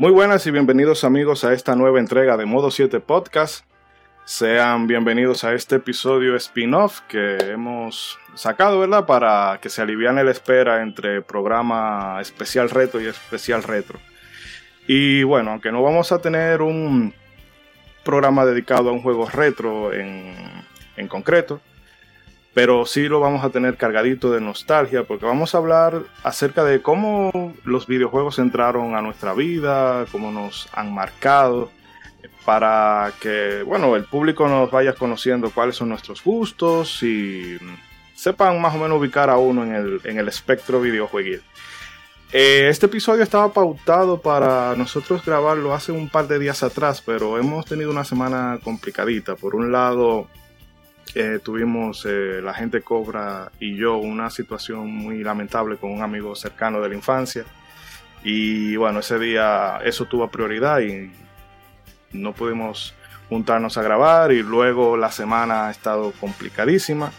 Muy buenas y bienvenidos amigos a esta nueva entrega de Modo 7 Podcast. Sean bienvenidos a este episodio spin-off que hemos sacado, ¿verdad? Para que se aliviane la espera entre programa especial reto y especial retro. Y bueno, aunque no vamos a tener un programa dedicado a un juego retro en, en concreto, pero sí lo vamos a tener cargadito de nostalgia porque vamos a hablar acerca de cómo los videojuegos entraron a nuestra vida, cómo nos han marcado, para que, bueno, el público nos vaya conociendo cuáles son nuestros gustos y sepan más o menos ubicar a uno en el, en el espectro videojueguil. Eh, este episodio estaba pautado para nosotros grabarlo hace un par de días atrás, pero hemos tenido una semana complicadita. Por un lado, eh, tuvimos eh, la gente Cobra y yo una situación muy lamentable con un amigo cercano de la infancia. Y bueno, ese día eso tuvo prioridad y no pudimos juntarnos a grabar y luego la semana ha estado complicadísima.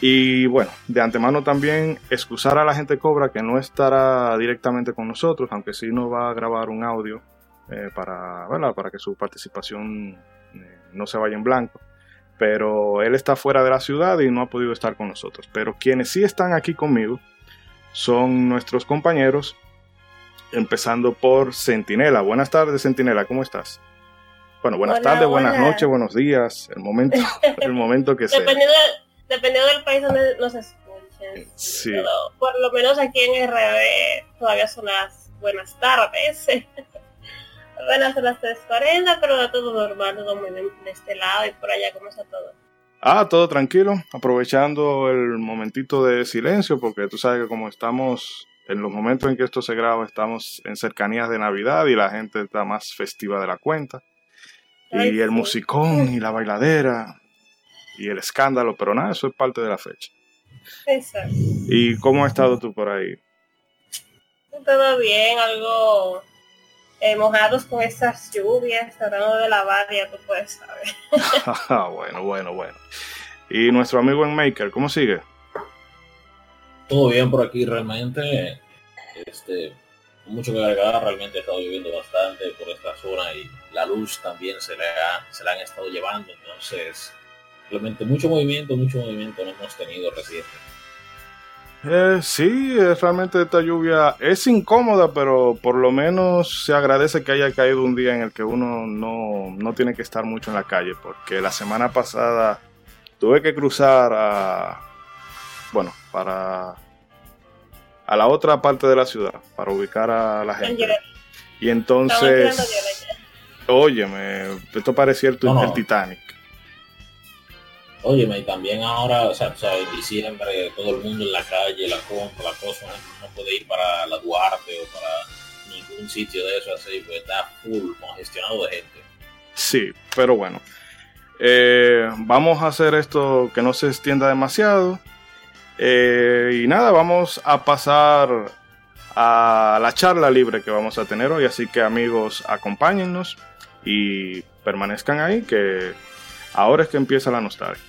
Y bueno, de antemano también excusar a la gente Cobra que no estará directamente con nosotros, aunque sí nos va a grabar un audio eh, para, para que su participación no se vaya en blanco pero él está fuera de la ciudad y no ha podido estar con nosotros. Pero quienes sí están aquí conmigo son nuestros compañeros, empezando por Centinela. Buenas tardes, Centinela, ¿cómo estás? Bueno, buenas tardes, buenas noches, buenos días, el momento, el momento que sea. Dependiendo, del país donde nos escuchen. Sí. por lo menos aquí en RD todavía son las buenas tardes. Buenas a las 3.40, pero da todo normal, todo muy bien de este lado y por allá, ¿cómo está todo? Ah, todo tranquilo, aprovechando el momentito de silencio, porque tú sabes que como estamos en los momentos en que esto se graba, estamos en cercanías de Navidad y la gente está más festiva de la cuenta. y el musicón y la bailadera y el escándalo, pero nada, eso es parte de la fecha. Exacto. ¿Y cómo has estado tú por ahí? Todo bien, algo eh, mojados con esas lluvias, tratando de lavar, ya tú puedes saber. bueno, bueno, bueno. ¿Y nuestro amigo en Maker, cómo sigue? Todo bien por aquí, realmente. Este, mucho que agregar, realmente he estado lloviendo bastante por esta zona y la luz también se, le ha, se la han estado llevando, entonces realmente mucho movimiento, mucho movimiento no hemos tenido reciente. Eh, sí, realmente esta lluvia es incómoda, pero por lo menos se agradece que haya caído un día en el que uno no, tiene que estar mucho en la calle, porque la semana pasada tuve que cruzar a, bueno, para a la otra parte de la ciudad, para ubicar a la gente. Y entonces, óyeme, esto parecía el, el Titanic. Óyeme, y también ahora, o sea, en diciembre todo el mundo en la calle, la compra, la cosa, no, puede ir para la Duarte o para ningún sitio de eso así, pues está full, congestionado de gente. Sí, pero bueno. Eh, vamos a hacer esto que no se extienda demasiado. Eh, y nada, vamos a pasar a la charla libre que vamos a tener hoy. Así que amigos, acompáñennos y permanezcan ahí, que ahora es que empieza la nostalgia.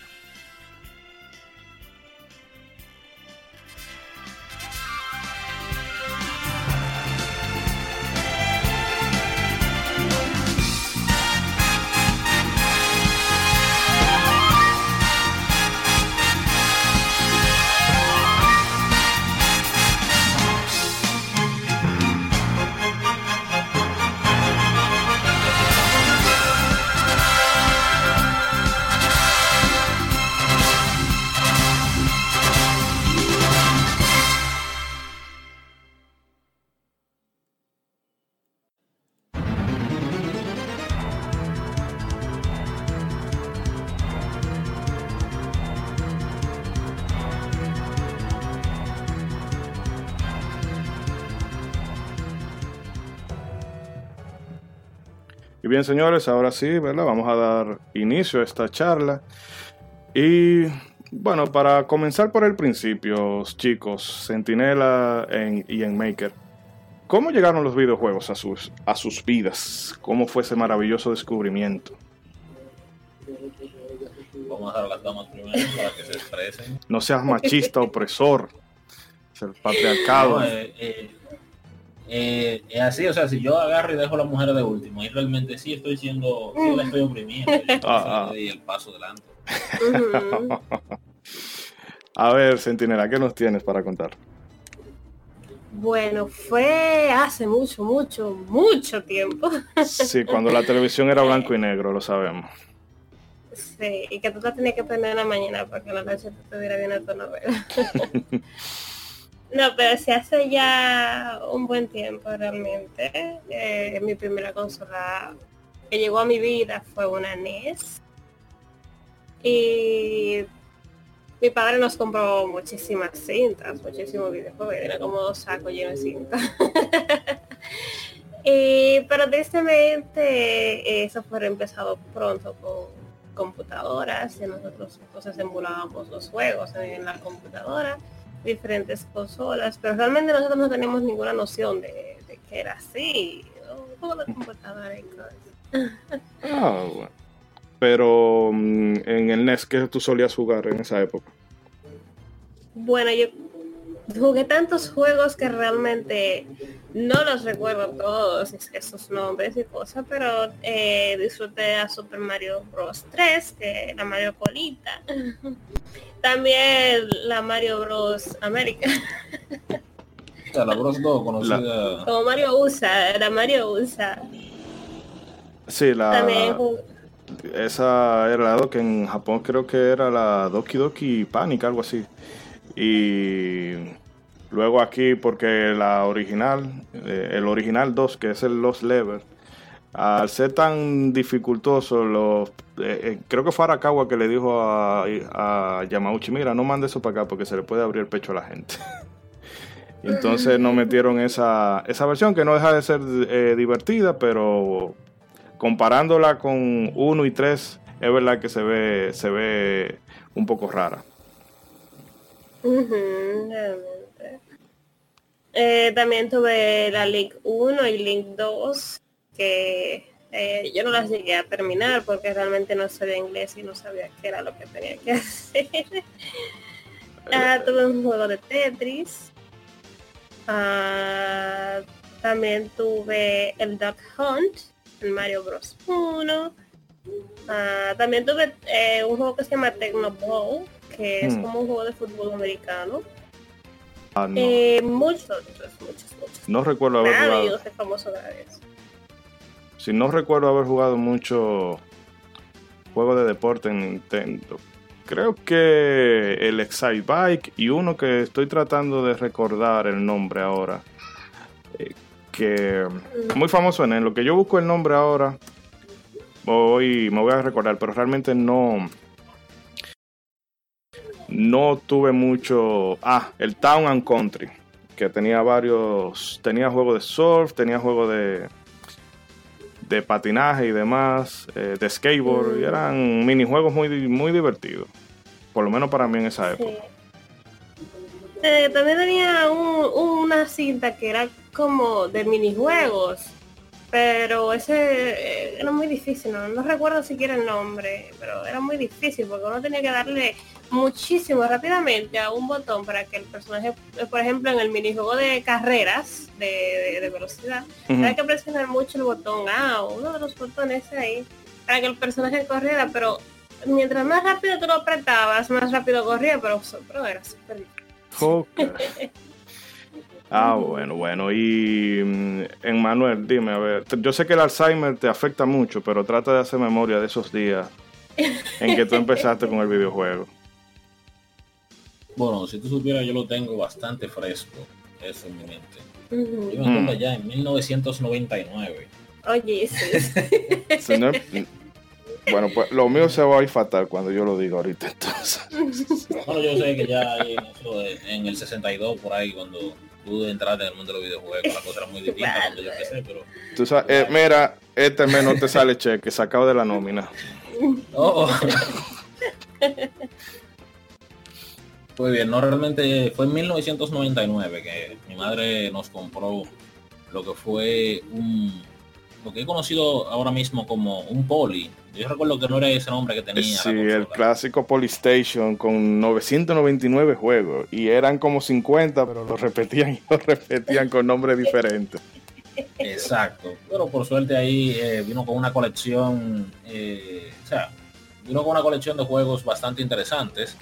Bien, señores, ahora sí, ¿verdad? Vamos a dar inicio a esta charla. Y bueno, para comenzar por el principio, chicos, Sentinela y en Maker, ¿cómo llegaron los videojuegos a sus, a sus vidas? ¿Cómo fue ese maravilloso descubrimiento? Vamos a las damas primero para que se expresen. No seas machista, opresor. Es el patriarcado. Eh, eh, eh, es así, o sea, si yo agarro y dejo a la mujer de último, y realmente sí estoy siendo, sí la estoy oprimiendo, ah, ah. y el paso delante. a ver, Centinela, ¿qué nos tienes para contar? Bueno, fue hace mucho, mucho, mucho tiempo. Sí, cuando la televisión era blanco y negro, lo sabemos. Sí, y que tú te tenías que prender en la mañana para que la noche te estuviera viendo tu novela. no, pero se hace ya un buen tiempo realmente. Eh, mi primera consola que llegó a mi vida fue una NES. Y mi padre nos compró muchísimas cintas, muchísimos videojuegos, era como dos sacos llenos de cintas. y, pero tristemente eso fue empezado pronto con computadoras y nosotros entonces emulábamos los juegos en la computadora, diferentes consolas, pero realmente nosotros no tenemos ninguna noción de, que era así, ¿no? la computadora y cosas. Ah, bueno. Pero mm, en el NES, ¿qué tú solías jugar en esa época? Bueno, yo jugué tantos juegos que realmente no los recuerdo todos esos nombres y cosas, pero eh, disfruté a Super Mario Bros. 3, que la Mario Colita. También la Mario Bros. América. la Bros 2 conocida. Como Mario USA, la Mario USA. Sí, la. También esa era la que en Japón creo que era la Doki Doki Panic, algo así. Y luego aquí, porque la original, eh, el original 2, que es el Lost Level, al ser tan dificultoso, los, eh, eh, creo que fue Arakawa que le dijo a, a, Yamauchi, mira, no mande eso para acá porque se le puede abrir el pecho a la gente. Entonces nos metieron esa, esa versión que no deja de ser divertida, pero comparándola con 1 y 3, es verdad que se ve, se ve un poco rara. Eh, también tuve la Link 1 y Link 2, que eh, yo no las llegué a terminar porque realmente no sabía inglés y no sabía qué era lo que tenía que hacer. Ah, tuve un juego de Tetris. Ah, también tuve el Duck Hunt, el Mario Bros. 1. Ah, también tuve eh, un juego que se llama Tecno Bowl, que es hmm. como un juego de fútbol americano. Ah, no. Eh, muchos muchos, muchos. No recuerdo haber jugado. famoso Si no recuerdo haber jugado mucho juego de deporte en Nintendo. Creo que el Excite Bike y uno que estoy tratando de recordar el nombre ahora. Eh, que mm. muy famoso en él. Lo que yo busco el nombre ahora, voy, me voy a recordar, pero realmente no, no tuve mucho. Ah, el Town and Country, que tenía varios. Tenía juegos de surf, tenía juegos de. de patinaje y demás, eh, de skateboard, y mm. eran minijuegos muy, muy divertidos. Por lo menos para mí en esa época. Eh, también tenía una cinta que era como de minijuegos pero ese eh, era muy difícil, no, no recuerdo siquiera el nombre, pero era muy difícil porque uno tenía que darle muchísimo rápidamente a un botón para que el personaje, por ejemplo, en el minijuego de carreras de, velocidad, había que presionar mucho el botón A o uno de los botones ahí para que el personaje corriera, pero mientras más rápido tú lo apretabas, más rápido corría, pero, pero era súper difícil. Ah, bueno, bueno. Y en mm, Manuel, dime, a ver, yo sé que el Alzheimer te afecta mucho, pero trata de hacer memoria de esos días en que tú empezaste con el videojuego. Bueno, si tú supieras, yo lo tengo bastante fresco, eso en mi mente. Yo me acuerdo ya en 1999. Oye, sí. bueno, pues lo mío se va a ir fatal cuando yo lo diga ahorita entonces. Bueno, yo sé que ya en el 62 por ahí cuando pude entrar en el mundo de los videojuegos, la cosa era muy difícil cuando yo empecé, pero... Tú sabes, eh, mira, este mes no te sale cheque, sacado de la nómina. Oh. Muy bien, no realmente fue en 1999 que mi madre nos compró lo que fue un, lo que he conocido ahora mismo como un poli. Yo recuerdo que no era ese nombre que tenía. Sí, el clásico Polystation con 999 juegos y eran como 50, pero lo repetían y lo repetían con nombres diferentes. Exacto, pero por suerte ahí eh, vino con una colección, eh, o sea, vino con una colección de juegos bastante interesantes,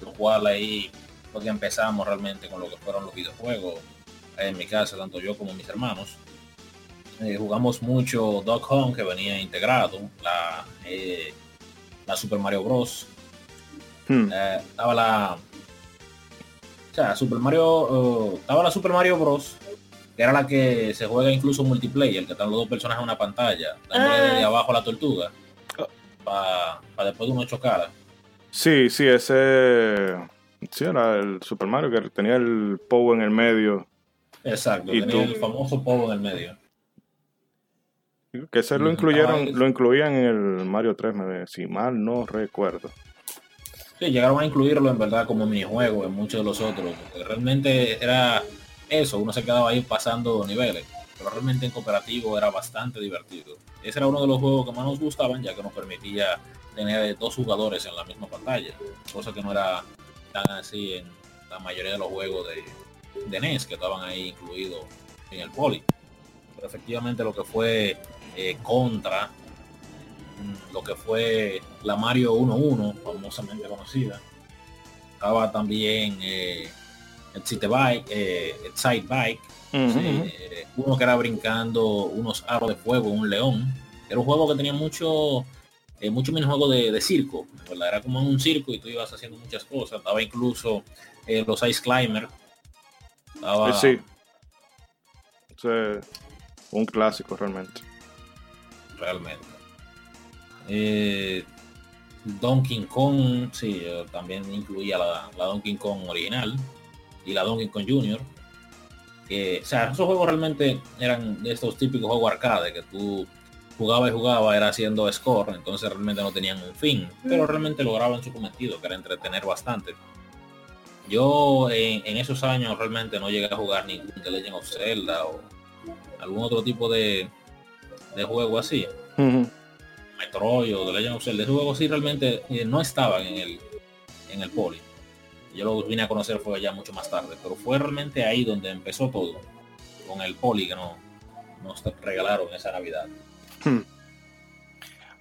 lo cual ahí porque empezamos realmente con lo que fueron los videojuegos en mi casa, tanto yo como mis hermanos. Eh, jugamos mucho Dog Home que venía integrado, la, eh, la Super Mario Bros. Hmm. Eh, estaba la o sea, Super Mario estaba la Super Mario Bros. que era la que se juega incluso multiplayer, que están los dos personajes en una pantalla, dándole de ah. abajo la tortuga para después de uno chocar. Sí, sí, ese sí era el Super Mario que tenía el Pow en el medio. Exacto, y tenía el famoso Pow en el medio. Que ese lo incluyeron, lo incluían en el Mario 3, si mal no recuerdo. Sí, llegaron a incluirlo en verdad como minijuego en muchos de los otros. realmente era eso, uno se quedaba ahí pasando niveles. Pero realmente en cooperativo era bastante divertido. Ese era uno de los juegos que más nos gustaban, ya que nos permitía tener dos jugadores en la misma pantalla. Cosa que no era tan así en la mayoría de los juegos de, de NES que estaban ahí incluidos en el poli. Pero efectivamente lo que fue eh, contra mm, lo que fue la Mario 1-1, famosamente conocida. Estaba también eh, el City Bike, eh, el Side Bike, uno que era brincando unos aros de fuego, un león. Era un juego que tenía mucho mucho minijuego de, de circo, Era como un circo y tú ibas haciendo muchas cosas. Estaba incluso los Ice Climber. Sí. un clásico realmente realmente. Eh, Donkey Kong, sí, también incluía la, Donkey Kong original y la Donkey Kong Junior. Que, o sea, esos juegos realmente eran de estos típicos juegos arcade que tú jugabas y jugabas, era haciendo score, entonces realmente no tenían un fin, pero realmente lograban su cometido, que era entretener bastante. Yo en, esos años realmente no llegué a jugar ningún The Legend of Zelda o algún otro tipo de, de juego así. Metroid o The Legend of Zelda, de juego así realmente eh, no estaban en el, en el poli. Yo lo vine a conocer fue ya mucho más tarde, pero fue realmente ahí donde empezó todo, con el poli que no, nos regalaron esa Navidad. Hmm.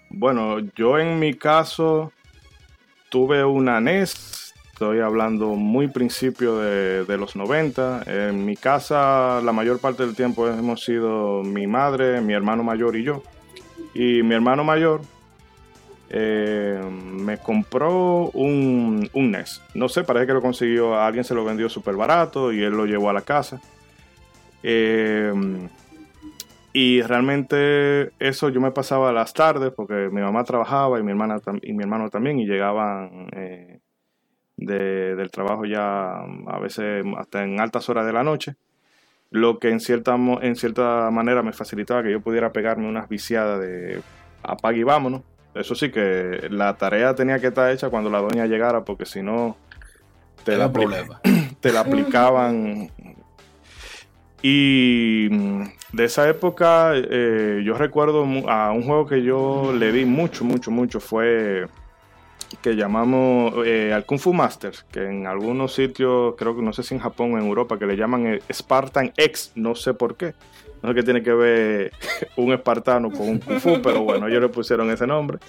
Bueno, yo en mi caso tuve una NES, estoy hablando muy principio de, los 90. En mi casa la mayor parte del tiempo hemos sido mi madre, mi hermano mayor y yo. Y mi hermano mayor eh, me compró un, un, NES. No sé, parece que lo consiguió, alguien se lo vendió súper barato y él lo llevó a la casa. Eh, y realmente eso yo me pasaba las tardes porque mi mamá trabajaba y mi, hermana y mi hermano también y llegaban eh, del trabajo ya a veces hasta en altas horas de la noche lo que en cierta, en cierta manera me facilitaba que yo pudiera pegarme unas viciadas de apague y vámonos. Eso sí que la tarea tenía que estar hecha cuando la doña llegara, porque si no te, la, te la aplicaban. Y de esa época eh, yo recuerdo a un juego que yo le di mucho, mucho, mucho, fue que llamamos eh, al Kung Fu Masters, que en algunos sitios, creo que no sé si en Japón o en Europa, que le llaman eh, Spartan X, no sé por qué. No sé qué tiene que ver un espartano con un Kung Fu, pero bueno, ellos le pusieron ese nombre.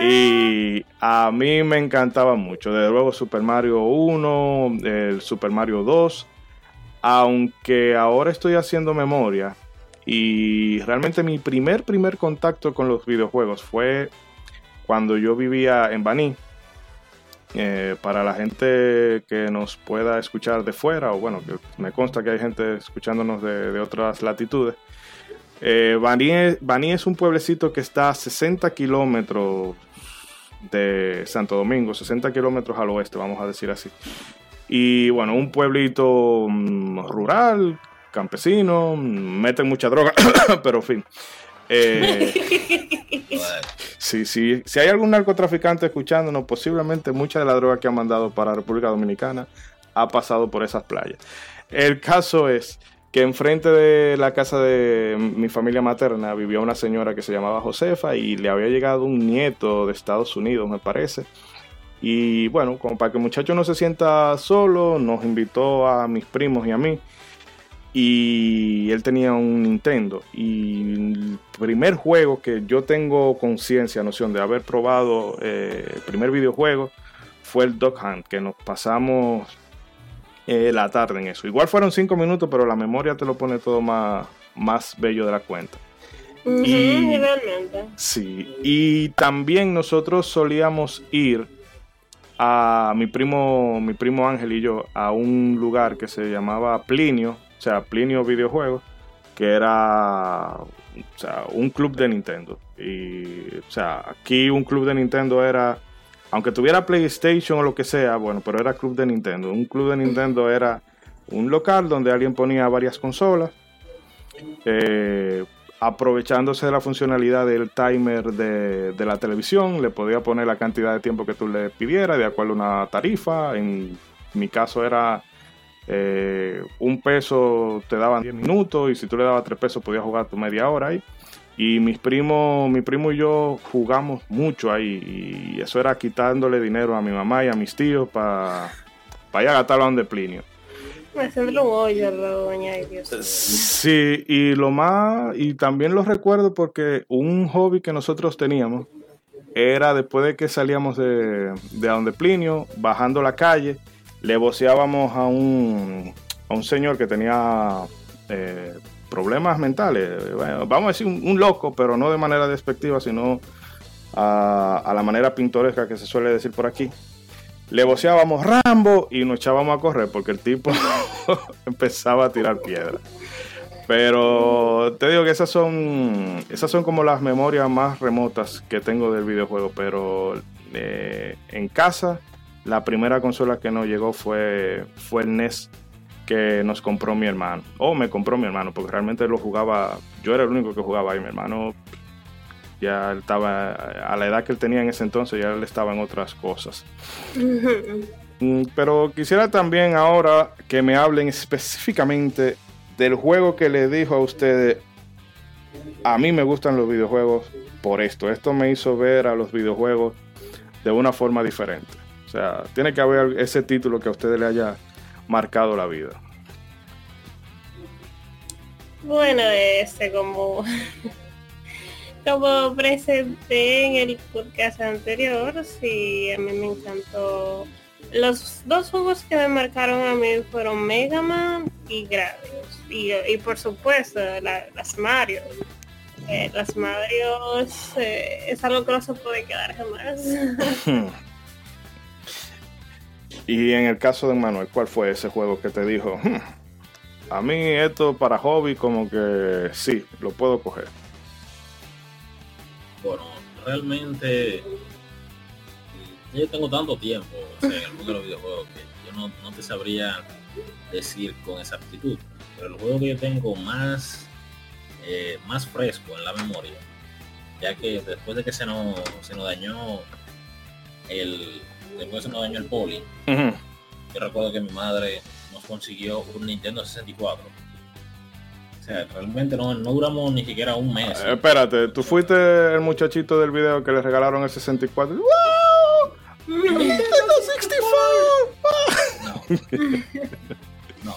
Y a mí me encantaba mucho. Desde luego Super Mario 1, el Super Mario 2. Aunque ahora estoy haciendo memoria. Y realmente mi primer, primer contacto con los videojuegos fue cuando yo vivía en Baní. Eh, para la gente que nos pueda escuchar de fuera, o bueno, que me consta que hay gente escuchándonos de, otras latitudes. Eh, Baní, es un pueblecito que está a 60 kilómetros de Santo Domingo, 60 kilómetros al oeste, vamos a decir así. Y bueno, un pueblito mm, rural, campesino, mm, meten mucha droga, pero en fin. Eh, sí, sí, si hay algún narcotraficante escuchándonos, posiblemente mucha de la droga que ha mandado para República Dominicana ha pasado por esas playas. El caso es que enfrente de la casa de mi familia materna vivía una señora que se llamaba Josefa y le había llegado un nieto de Estados Unidos, me parece. Y bueno, como para que el muchacho no se sienta solo, nos invitó a mis primos y a mí. Y él tenía un Nintendo. Y el primer juego que yo tengo conciencia, noción de haber probado, eh, el primer videojuego, fue el Dog Hunt, que nos pasamos eh, la tarde en eso. Igual fueron cinco minutos, pero la memoria te lo pone todo más, más bello de la cuenta. y, realmente. Sí, y también nosotros solíamos ir a mi primo, mi primo Ángel y yo a un lugar que se llamaba Plinio, o sea, Plinio Videojuegos, que era un club de Nintendo. Y, o sea, aquí un club de Nintendo era aunque tuviera PlayStation o lo que sea, bueno, pero era club de Nintendo. Un club de Nintendo era un local donde alguien ponía varias consolas, eh, aprovechándose de la funcionalidad del timer de, la televisión, le podía poner la cantidad de tiempo que tú le pidieras de acuerdo a una tarifa. En mi caso era eh, un peso te daban 10 minutos y si tú le dabas 3 pesos podías jugar tu media hora ahí. Y mis primos, mi primo y yo jugamos mucho ahí. Y eso era quitándole dinero a mi mamá y a mis tíos para pa ir a gastarlo donde Plinio. Sí, y lo más, y también lo recuerdo porque un hobby que nosotros teníamos era después de que salíamos de, de donde Plinio, bajando la calle, le voceábamos a un, a un señor que tenía eh, problemas mentales. vamos a decir un, loco, pero no de manera despectiva, sino a, la manera pintoresca que se suele decir por aquí. Le voceábamos Rambo y nos echábamos a correr porque el tipo empezaba a tirar piedra. Pero te digo que esas son, esas son como las memorias más remotas que tengo del videojuego. Pero eh, en casa, la primera consola que nos llegó fue, fue el NES que nos compró mi hermano. O me compró mi hermano, porque realmente lo jugaba. Yo era el único que jugaba ahí. Mi hermano ya estaba a la edad que él tenía en ese entonces, ya él estaba en otras cosas. Mm, pero quisiera también ahora que me hablen específicamente del juego que le dijo a ustedes. A mí me gustan los videojuegos por esto. Esto me hizo ver a los videojuegos de una forma diferente. O sea, tiene que haber ese título que a ustedes le haya marcado la vida? Bueno, este como como presenté en el podcast anterior, sí, a mí me encantó. Los dos juegos que me marcaron a mí fueron Mega Man y Gradius. Y, por supuesto, las Mario. Eh, las Mario eh, es algo que no se puede quedar jamás. Y en el caso de Manuel, ¿cuál fue ese juego que te dijo? Hmm, a mí esto para hobby como que sí, lo puedo coger. Bueno, realmente yo tengo tanto tiempo en el mundo de los videojuegos que yo no, no, te sabría decir con exactitud. Pero el juego que yo tengo más, eh, más fresco en la memoria, ya que después de que se nos, se nos dañó el, después se nos dañó el poli. Yo recuerdo que mi madre nos consiguió un Nintendo 64. O sea, realmente no, duramos ni siquiera un mes. Eh, espérate, tú fuiste el muchachito del video que le regalaron el 64. ¡Wow! ¡Nintendo 64! No.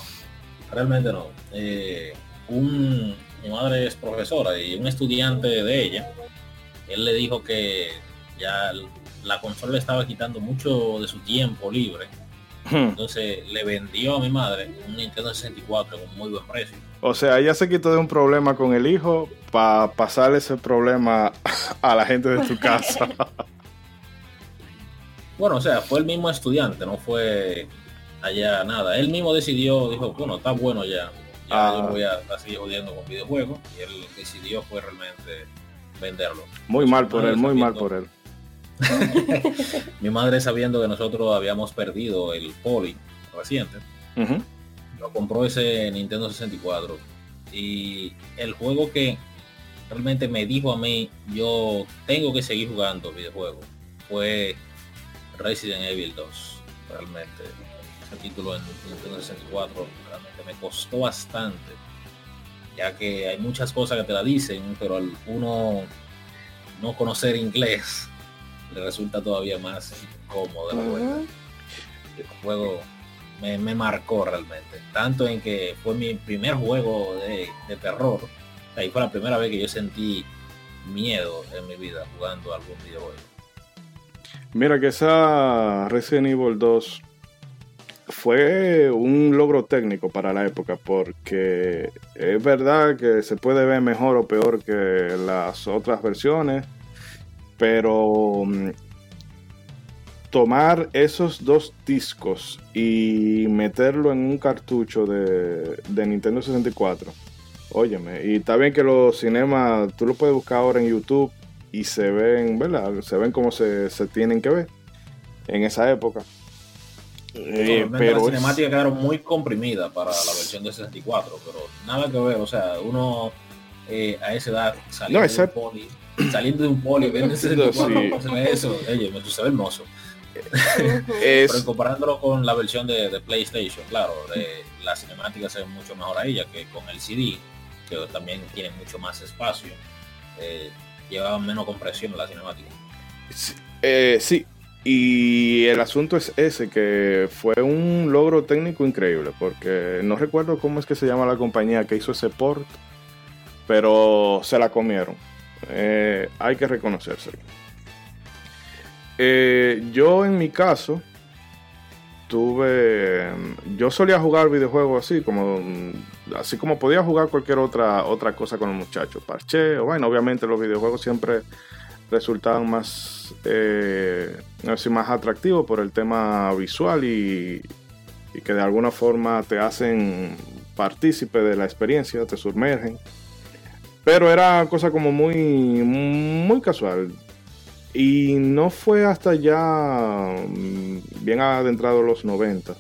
realmente no. Eh, un, mi madre es profesora y un estudiante de ella, él le dijo que ya la consola le estaba quitando mucho de su tiempo libre. Hmm. Entonces le vendió a mi madre un Nintendo 64 con muy buen precio. O sea, ella se quitó de un problema con el hijo para pasar ese problema a la gente de su casa. bueno, o sea, fue el mismo estudiante, no fue allá nada. Él mismo decidió, dijo, bueno, está bueno ya. Ya yo ah. voy a, seguir jodiendo con videojuegos. Y él decidió fue realmente venderlo. Muy mal por él, muy mal por él. mi madre sabiendo que nosotros habíamos perdido el poli reciente, lo compró ese Nintendo 64 y el juego que realmente me dijo a mí yo tengo que seguir jugando videojuegos fue Resident Evil 2 realmente ese título en Nintendo 64. Realmente me costó bastante, ya que hay muchas cosas que te la dicen, pero al uno no conocer inglés le resulta todavía más incómodo el juego. me, marcó realmente, tanto en que fue mi primer juego de, de terror. Ahí fue la primera vez que yo sentí miedo en mi vida jugando algún videojuego. Mira que esa Resident Evil 2 fue un logro técnico para la época porque es verdad que se puede ver mejor o peor que las otras versiones, pero mm, tomar esos dos discos y meterlo en un cartucho de, de Nintendo 64 Óyeme, y está bien que los cinemas, tú lo puedes buscar ahora en YouTube y se ven, ¿verdad? Se ven como se, tienen que ver en esa época. Eh, pero las cinemáticas quedaron muy comprimidas para la versión de 64, pero nada que ver, o sea, uno eh, a esa edad saliendo, de un poli, saliendo de un poli, viendo ese 64, se ve eso, oye, me ve hermoso. Pero comparándolo con la versión de, PlayStation, claro, de, la cinemática se ve mucho mejor ahí, ya que con el CD que también tiene mucho más espacio, eh, llevaban menos compresión la cinemática. Sí, eh, sí, y el asunto es ese, que fue un logro técnico increíble, porque no recuerdo cómo es que se llama la compañía que hizo ese port, pero se la comieron. Eh, hay que reconocérselo. yo en mi caso, tuve. Yo solía jugar videojuegos así, como así como podía jugar cualquier otra, otra cosa con los muchachos. Parche, o bueno, obviamente los videojuegos siempre resultaban más, eh, más atractivos por el tema visual y, y que de alguna forma te hacen partícipe de la experiencia, te sumergen. Pero era cosa como muy, muy casual. Y no fue hasta ya mm, bien adentrado los 90.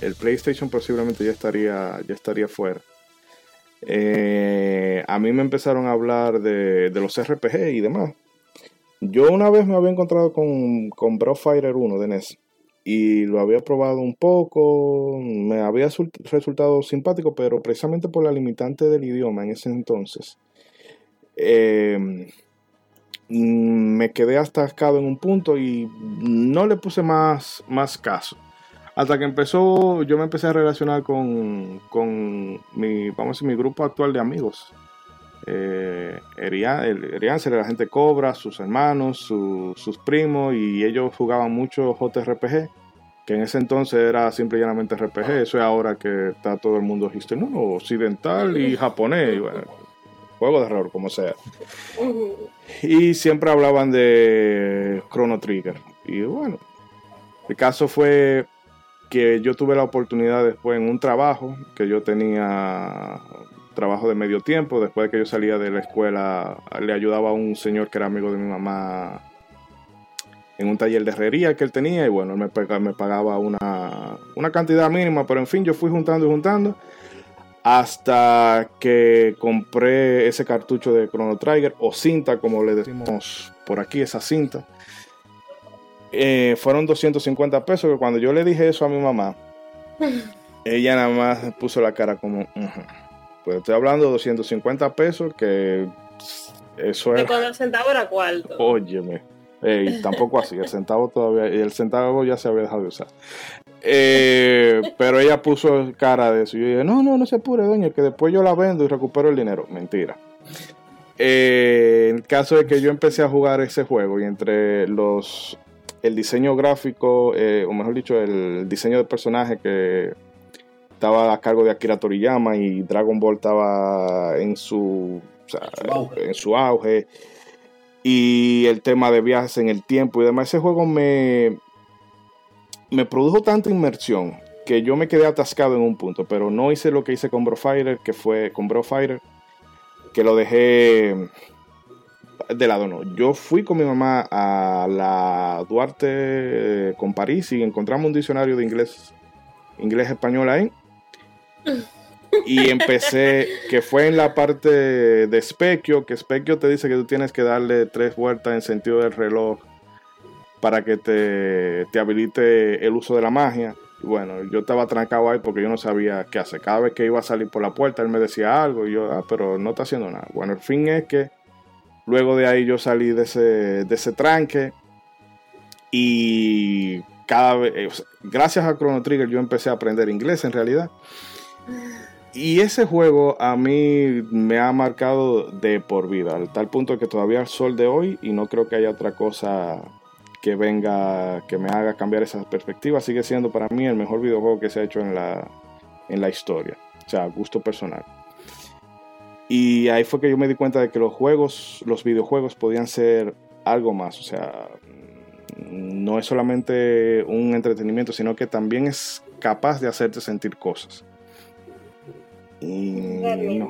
El PlayStation posiblemente ya estaría, ya estaría fuera. Eh, a mí me empezaron a hablar de, los RPG y demás. Yo una vez me había encontrado con, con Bro Fighter 1 de NES y lo había probado un poco, me había resultado simpático, pero precisamente por la limitante del idioma en ese entonces. Mm, me quedé atascado en un punto y no le puse más, más caso. Hasta que empezó, yo me empecé a relacionar con, con mi, vamos a decir, mi grupo actual de amigos. Eh, Erian, la gente Cobra, sus hermanos, sus primos, y ellos jugaban mucho JRPG, que en ese entonces era simple y llanamente RPG. Eso es ahora que está todo el mundo no, occidental y japonés juego de error, como sea. Y siempre hablaban de Chrono Trigger. Y bueno, el caso fue que yo tuve la oportunidad después en un trabajo que yo tenía trabajo de medio tiempo, después de que yo salía de la escuela, le ayudaba a un señor que era amigo de mi mamá en un taller de herrería que él tenía y bueno, él me, pagaba, me pagaba una, una cantidad mínima, pero en fin, yo fui juntando y juntando hasta que compré ese cartucho de Chrono Trigger o cinta, como le decimos por aquí, esa cinta. Eh, fueron 250 pesos que cuando yo le dije eso a mi mamá, ella nada más puso la cara como, pues estoy hablando de 250 pesos que eso es... Cuando el centavo era cuarto. Óyeme. tampoco así, el centavo todavía, el centavo ya se había dejado de usar. Eh, pero ella puso cara de eso. Yo dije, no, no, no se apure, doña, que después yo la vendo y recupero el dinero. Mentira. Eh, en caso de que yo empecé a jugar ese juego y entre los el diseño gráfico, eh, o mejor dicho, el diseño de personaje que estaba a cargo de Akira Toriyama y Dragon Ball estaba en su, en su auge y el tema de viajes en el tiempo y demás, ese juego me, me produjo tanta inmersión que yo me quedé atascado en un punto, pero no hice lo que hice con Bro Fighter, que fue con Bro Fighter, que lo dejé de lado, no. Yo fui con mi mamá a la Duarte eh, con París y encontramos un diccionario de inglés, inglés español ahí. Y empecé, que fue en la parte de Specchio, que Specchio te dice que tú tienes que darle tres vueltas en sentido del reloj para que te, habilite el uso de la magia. Bueno, yo estaba trancado ahí porque yo no sabía qué hacer. Cada vez que iba a salir por la puerta, él me decía algo y yo, ah, pero no está haciendo nada. Bueno, el fin es que luego de ahí yo salí de ese, de ese tranque y cada vez, eh, gracias a Chrono Trigger yo empecé a aprender inglés en realidad. Y ese juego a mí me ha marcado de por vida, al tal punto que todavía al sol de hoy, y no creo que haya otra cosa que venga, que me haga cambiar esa perspectiva, sigue siendo para mí el mejor videojuego que se ha hecho en la, en la historia, o sea, gusto personal. Y ahí fue que yo me di cuenta de que los juegos, los videojuegos podían ser algo más, o sea, no es solamente un entretenimiento, sino que también es capaz de hacerte sentir cosas. Y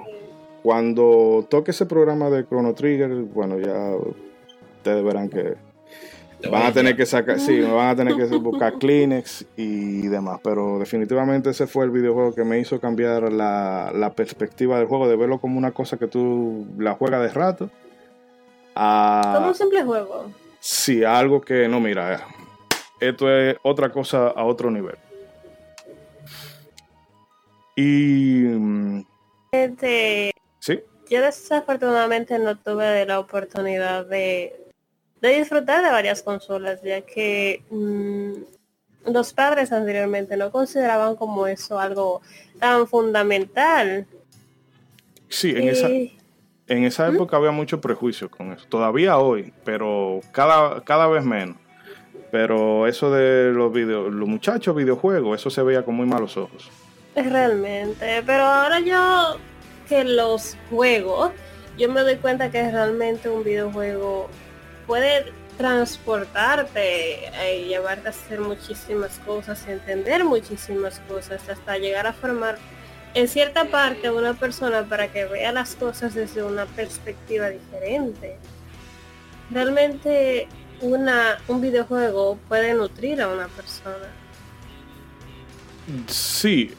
Cuando toque ese programa de Chrono Trigger, bueno, ya ustedes verán que van a tener que sacar, sí, me van a tener que buscar Kleenex y demás. Pero definitivamente ese fue el videojuego que me hizo cambiar la, perspectiva del juego, de verlo como una cosa que tú la juegas de rato. como un simple juego. Sí, algo que no, mira, esto es otra cosa a otro nivel. Y. Mm, este, sí. Yo desafortunadamente no tuve la oportunidad de, disfrutar de varias consolas, ya que mm, los padres anteriormente no consideraban como eso algo tan fundamental. Sí, en esa en esa época había mucho prejuicio con eso. Todavía hoy, pero cada, cada vez menos. Pero eso de los video, los muchachos videojuegos, eso se veía con muy malos ojos. Realmente. Pero ahora yo que los juegos, yo me doy cuenta que realmente un videojuego puede transportarte y llevarte a hacer muchísimas cosas, entender muchísimas cosas, hasta llegar a formar en cierta parte una persona para que vea las cosas desde una perspectiva diferente. Realmente una, un videojuego puede nutrir a una persona. Sí,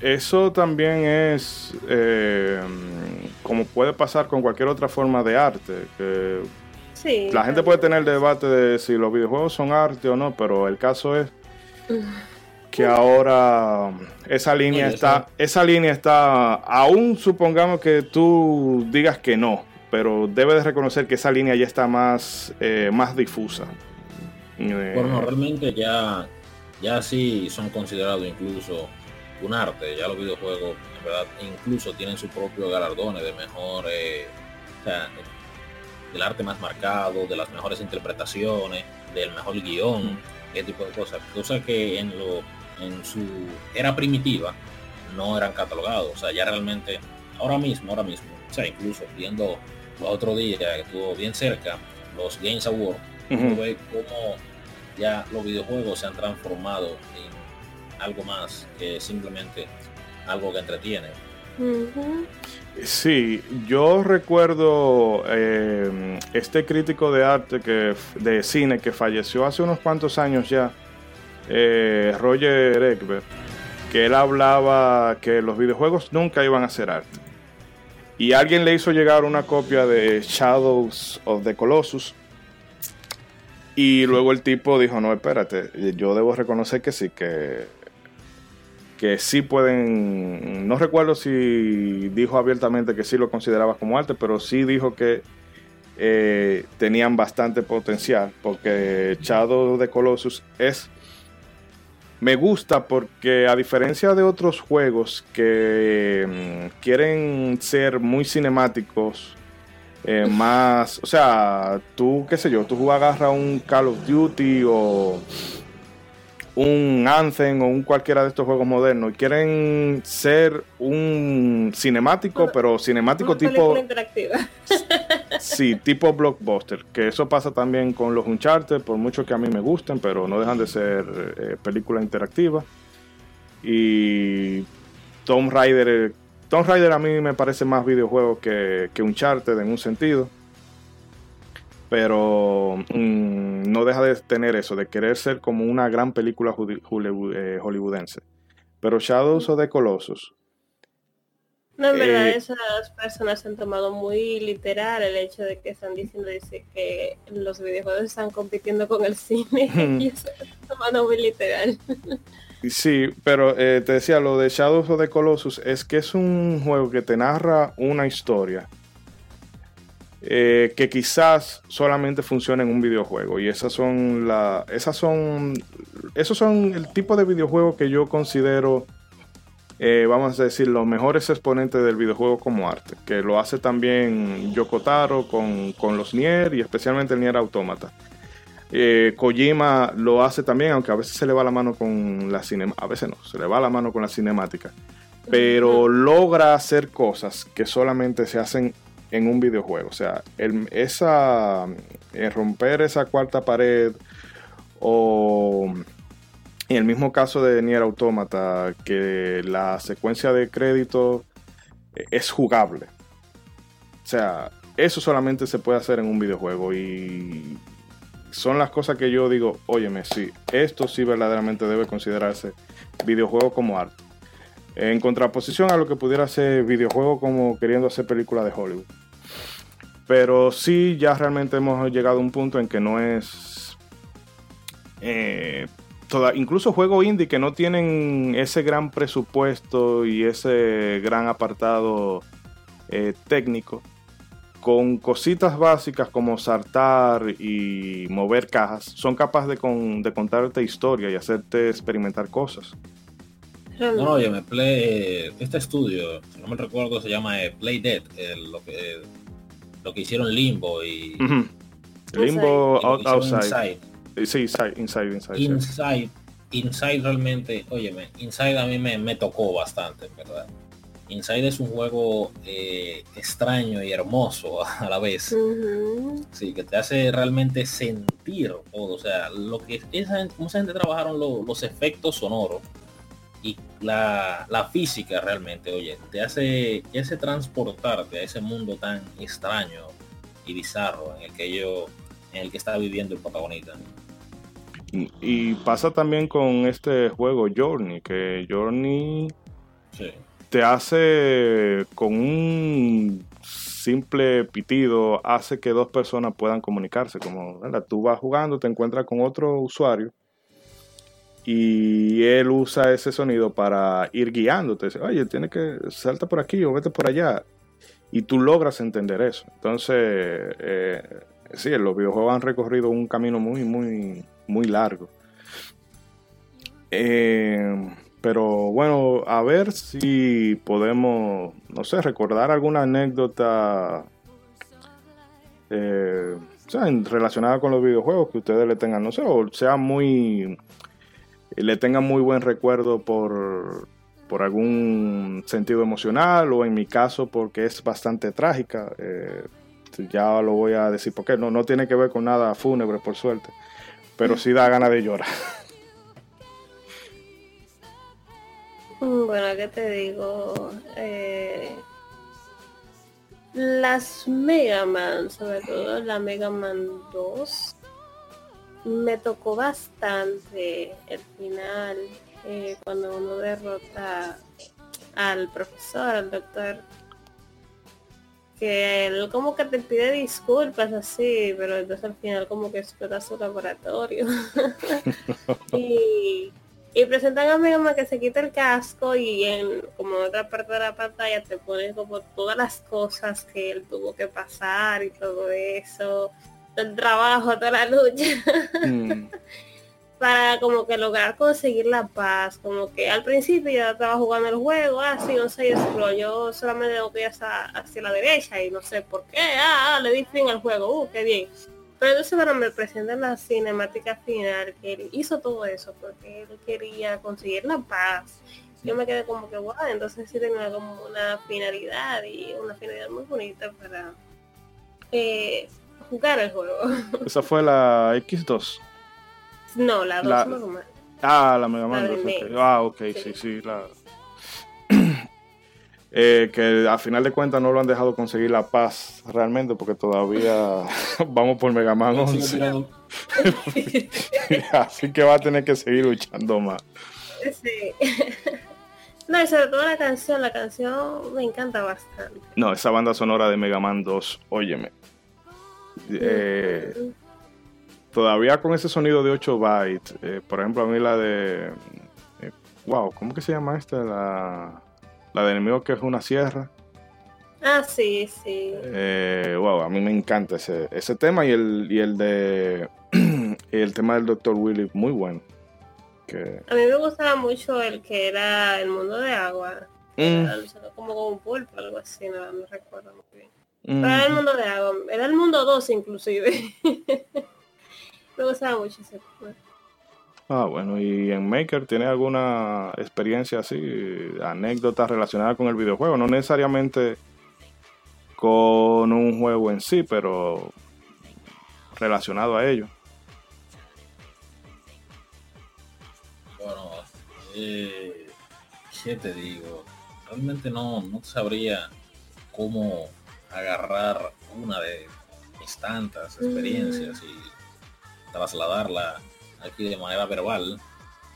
eso también es eh, como puede pasar con cualquier otra forma de arte. Que la gente puede tener debate de si los videojuegos son arte o no, pero el caso es que ahora esa línea está, esa línea está, aún supongamos que tú digas que no, pero debes de reconocer que esa línea ya está más, eh, más difusa. Eh, bueno, realmente ya, ya sí son considerados incluso un arte, ya los videojuegos en verdad incluso tienen su propio galardones de mejor, eh, o sea, del arte más marcado, de las mejores interpretaciones, del mejor guion, ese tipo de cosas, cosas que en lo en su era primitiva no eran catalogados. O sea, ya realmente, ahora mismo, ahora mismo, o sea, incluso viendo los otro día que estuvo bien cerca, los Games Awards, uh cómo ya los videojuegos se han transformado en algo más que simplemente algo que entretiene. Sí, yo recuerdo eh, este crítico de arte que de cine que falleció hace unos cuantos años ya, eh, Roger Egbert, que él hablaba que los videojuegos nunca iban a ser arte. Y alguien le hizo llegar una copia de Shadows of the Colossus. Y luego el tipo dijo, no, espérate, yo debo reconocer que sí, que, que sí pueden, no recuerdo si dijo abiertamente que sí lo consideraba como arte, pero sí dijo que eh, tenían bastante potencial, porque Shadow the Colossus es me gusta porque a diferencia de otros juegos que mm, quieren ser muy cinemáticos, eh, más, o sea, tú, qué sé yo, tú agarras un Call of Duty o un Anthem o un cualquiera de estos juegos modernos y quieren ser un cinemático, pero cinemático tipo... sí, tipo blockbuster, que eso pasa también con los Uncharted, por mucho que a mí me gusten, pero no dejan de ser eh, películas interactivas. Y Tomb Raider, Tomb Raider a mí me parece más videojuego que, que Uncharted en un sentido pero mm, no deja de tener eso, de querer ser como una gran película eh, hollywoodense. Pero Shadows of the Colossus. No, en verdad, eh, esas personas han tomado muy literal el hecho de que están diciendo dice, que los videojuegos están compitiendo con el cine y eso tomando muy literal. Sí, pero eh, te decía, lo de Shadows of the Colossus es que es un juego que te narra una historia eh, que quizás solamente funciona en un videojuego. Y esas son la. Esas son. Esos son el tipo de videojuego que yo considero. Eh, vamos a decir, los mejores exponentes del videojuego como arte. Que lo hace también Yokotaro con, con los Nier y especialmente el Nier Automata. Eh, Kojima lo hace también, aunque a veces se le va la mano con la cinemática. A veces no, se le va la mano con la cinemática. Pero logra hacer cosas que solamente se hacen en un videojuego. O sea, el, esa, romper esa cuarta pared o en el mismo caso de Nier Automata, que la secuencia de crédito es jugable. O sea, eso solamente se puede hacer en un videojuego y son las cosas que yo digo, óyeme, sí, esto sí verdaderamente debe considerarse videojuego como arte. En contraposición a lo que pudiera ser videojuego como queriendo hacer película de Hollywood. Pero sí, ya realmente hemos llegado a un punto en que no es... Eh, incluso juegos indie que no tienen ese gran presupuesto y ese gran apartado eh, técnico, con cositas básicas como saltar y mover cajas, son capaces de, de contarte historia y hacerte experimentar cosas. No, oye, me play, este estudio, si no me recuerdo, se llama eh, Play Dead, lo, que, lo que hicieron Limbo y... Limbo Outside. Sí, inside, inside, inside. Inside, inside realmente, óyeme, Inside a mí me, me tocó bastante, ¿verdad? Inside es un juego eh, extraño y hermoso a la vez. Sí, que te hace realmente sentir todo. O sea, lo que esa, mucha gente trabajaron los efectos sonoros y la, física realmente, oye, te hace, te hace transportarte a ese mundo tan extraño y bizarro en el que yo, en el que está viviendo el protagonista. Y, pasa también con este juego Journey, que Journey te hace con un simple pitido, hace que dos personas puedan comunicarse. Como tú vas jugando, te encuentras con otro usuario y él usa ese sonido para ir guiándote. Dice, Oye, tiene que salta por aquí o vete por allá. Y tú logras entender eso. Entonces, eh, sí, los videojuegos han recorrido un camino muy, muy, muy largo. Eh, pero bueno, a ver si podemos, no sé, recordar alguna anécdota eh, relacionada con los videojuegos que ustedes le tengan, no sé, o sea muy le tengan muy buen recuerdo por, por algún sentido emocional o en mi caso porque es bastante trágica. Eh, ya lo voy a decir porque no, no tiene que ver con nada fúnebre por suerte, pero sí da ganas de llorar. Bueno, ¿qué te digo? Eh, las Mega Man, sobre todo la Mega Man 2, me tocó bastante el final eh, cuando uno derrota al profesor, al doctor, que él como que te pide disculpas así, pero entonces al final como que explota su laboratorio. y, presentan a Mega que se quita el casco y en como otra parte de la pantalla te ponen como todas las cosas que él tuvo que pasar y todo eso el trabajo, toda la lucha. Mm. para como que lograr conseguir la paz. Como que al principio yo estaba jugando el juego, así, ah, no sé, yo solamente tengo que ir hacia, hacia, la derecha y no sé por qué. Ah, ah, le di fin al juego, uh, qué bien. Pero entonces bueno, me presentan la cinemática final, que él hizo todo eso porque él quería conseguir la paz. Yo me quedé como que guau, entonces sí tenía como una finalidad y una finalidad muy bonita para eh, jugar el juego. Esa fue la X2. No, la 2 Mega Man. Ah, la Mega Man 2. Ah, ok, sí, sí, la... eh, que a final de cuentas no lo han dejado conseguir la paz realmente porque todavía vamos por Mega Man 11. Así que va a tener que seguir luchando más. Sí. No, y sobre todo la canción, la canción me encanta bastante. No, esa banda sonora de Mega Man 2, óyeme, eh, todavía con ese sonido de 8 bytes, eh, por ejemplo, a mí la de. Eh, wow, ¿cómo que se llama esta? La, la de enemigo que es una sierra. Ah, sí, sí. Wow, a mí me encanta ese, ese tema y el, y el de el tema del Dr. Willy, muy bueno. A mí me gustaba mucho el que era el mundo de agua. Mm. como con un pulpo, algo así, no, me recuerdo muy bien. Mm. El mundo de agua, era el mundo 2 inclusive. me gustaba mucho ese juego. Ah, bueno, ¿y en Maker tiene alguna experiencia así, anécdota relacionada con el videojuego? No necesariamente con un juego en sí, pero relacionado a ello. Bueno, eh, ¿qué te digo? Realmente no, no sabría cómo agarrar una de mis tantas experiencias y trasladarla aquí de manera verbal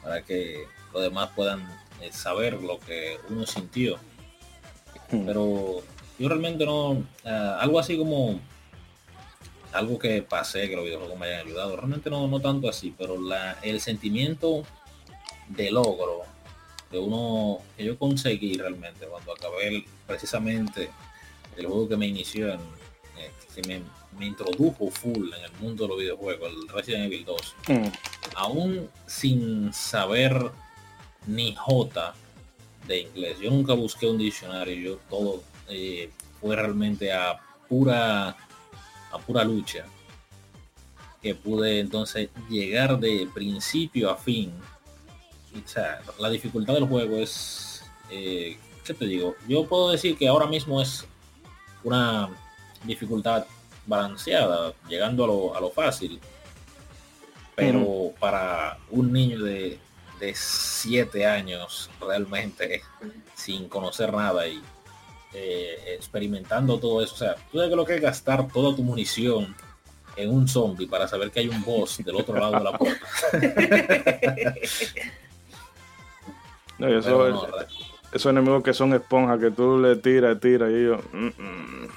para que los demás puedan eh, saber lo que uno sintió. Hmm. Pero yo realmente no, eh, algo así como algo que pasé, que los videojuegos me hayan ayudado, realmente no, no tanto así, pero la, el sentimiento de logro que uno, que yo conseguí realmente cuando acabé precisamente el juego que me inició en, eh, me, me, introdujo full en el mundo de los videojuegos, el Resident Evil 2, mm. aún sin saber ni J de inglés. Yo nunca busqué un diccionario, yo todo eh, fue realmente a pura a pura lucha que pude entonces llegar de principio a fin la dificultad del juego es, eh, ¿qué te digo? Yo puedo decir que ahora mismo es una dificultad balanceada, llegando a lo, a lo fácil. Pero para un niño de, de siete años realmente sin conocer nada y eh, experimentando todo eso, o sea, tú sabes lo que es gastar toda tu munición en un zombie para saber que hay un boss del otro lado de la puerta. eso, esos enemigos que son esponjas que tú le tiras, tiras y yo. Mm, mm.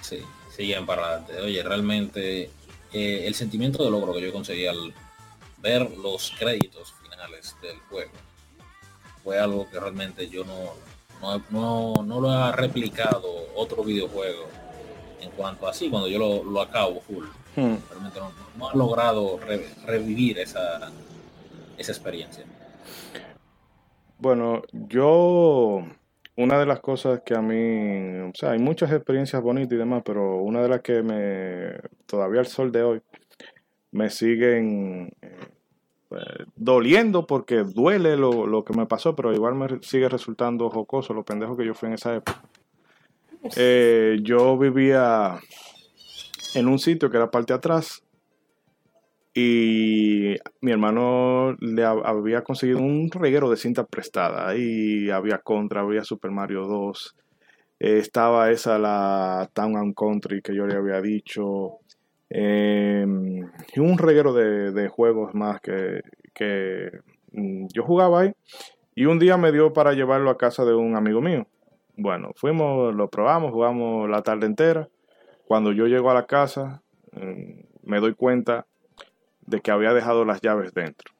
Sí, siguen para adelante. Oye, realmente eh, el sentimiento de logro que yo conseguí al ver los créditos finales del juego fue algo que realmente yo no, no, no, lo ha replicado otro videojuego en cuanto a así, cuando yo lo, acabo full. Hmm. Realmente no, ha logrado revivir esa, esa experiencia. Bueno, yo, una de las cosas que a mí, o sea, hay muchas experiencias bonitas y demás, pero una de las que me, todavía al sol de hoy, me siguen eh, doliendo porque duele lo, que me pasó, pero igual me sigue resultando jocoso lo pendejo que yo fui en esa época. Eh, yo vivía en un sitio que era parte de atrás y mi hermano le había conseguido un reguero de cinta prestada. Y había Contra, había Super Mario 2. estaba esa la Town and Country que yo le había dicho. Em, y un reguero de, juegos más que, que mm, yo jugaba ahí. Y un día me dio para llevarlo a casa de un amigo mío. Bueno, fuimos, lo probamos, jugamos la tarde entera. Cuando yo llego a la casa, mm, me doy cuenta de que había dejado las llaves dentro.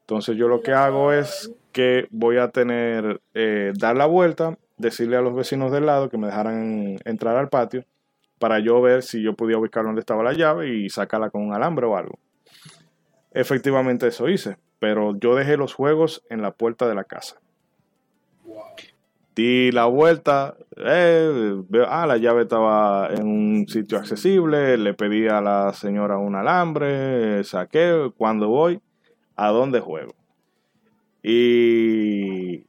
Entonces yo lo que hago es que voy a tener, eh, dar la vuelta, decirle a los vecinos del lado que me dejaran entrar al patio para yo ver si yo podía ubicar dónde estaba la llave y sacarla con un alambre o algo. Efectivamente eso hice, pero yo dejé los juegos en la puerta de la casa. Di la vuelta, eh, ah, la llave estaba en un sitio accesible, le pedí a la señora un alambre, saqué, cuando voy, a dónde juego. Y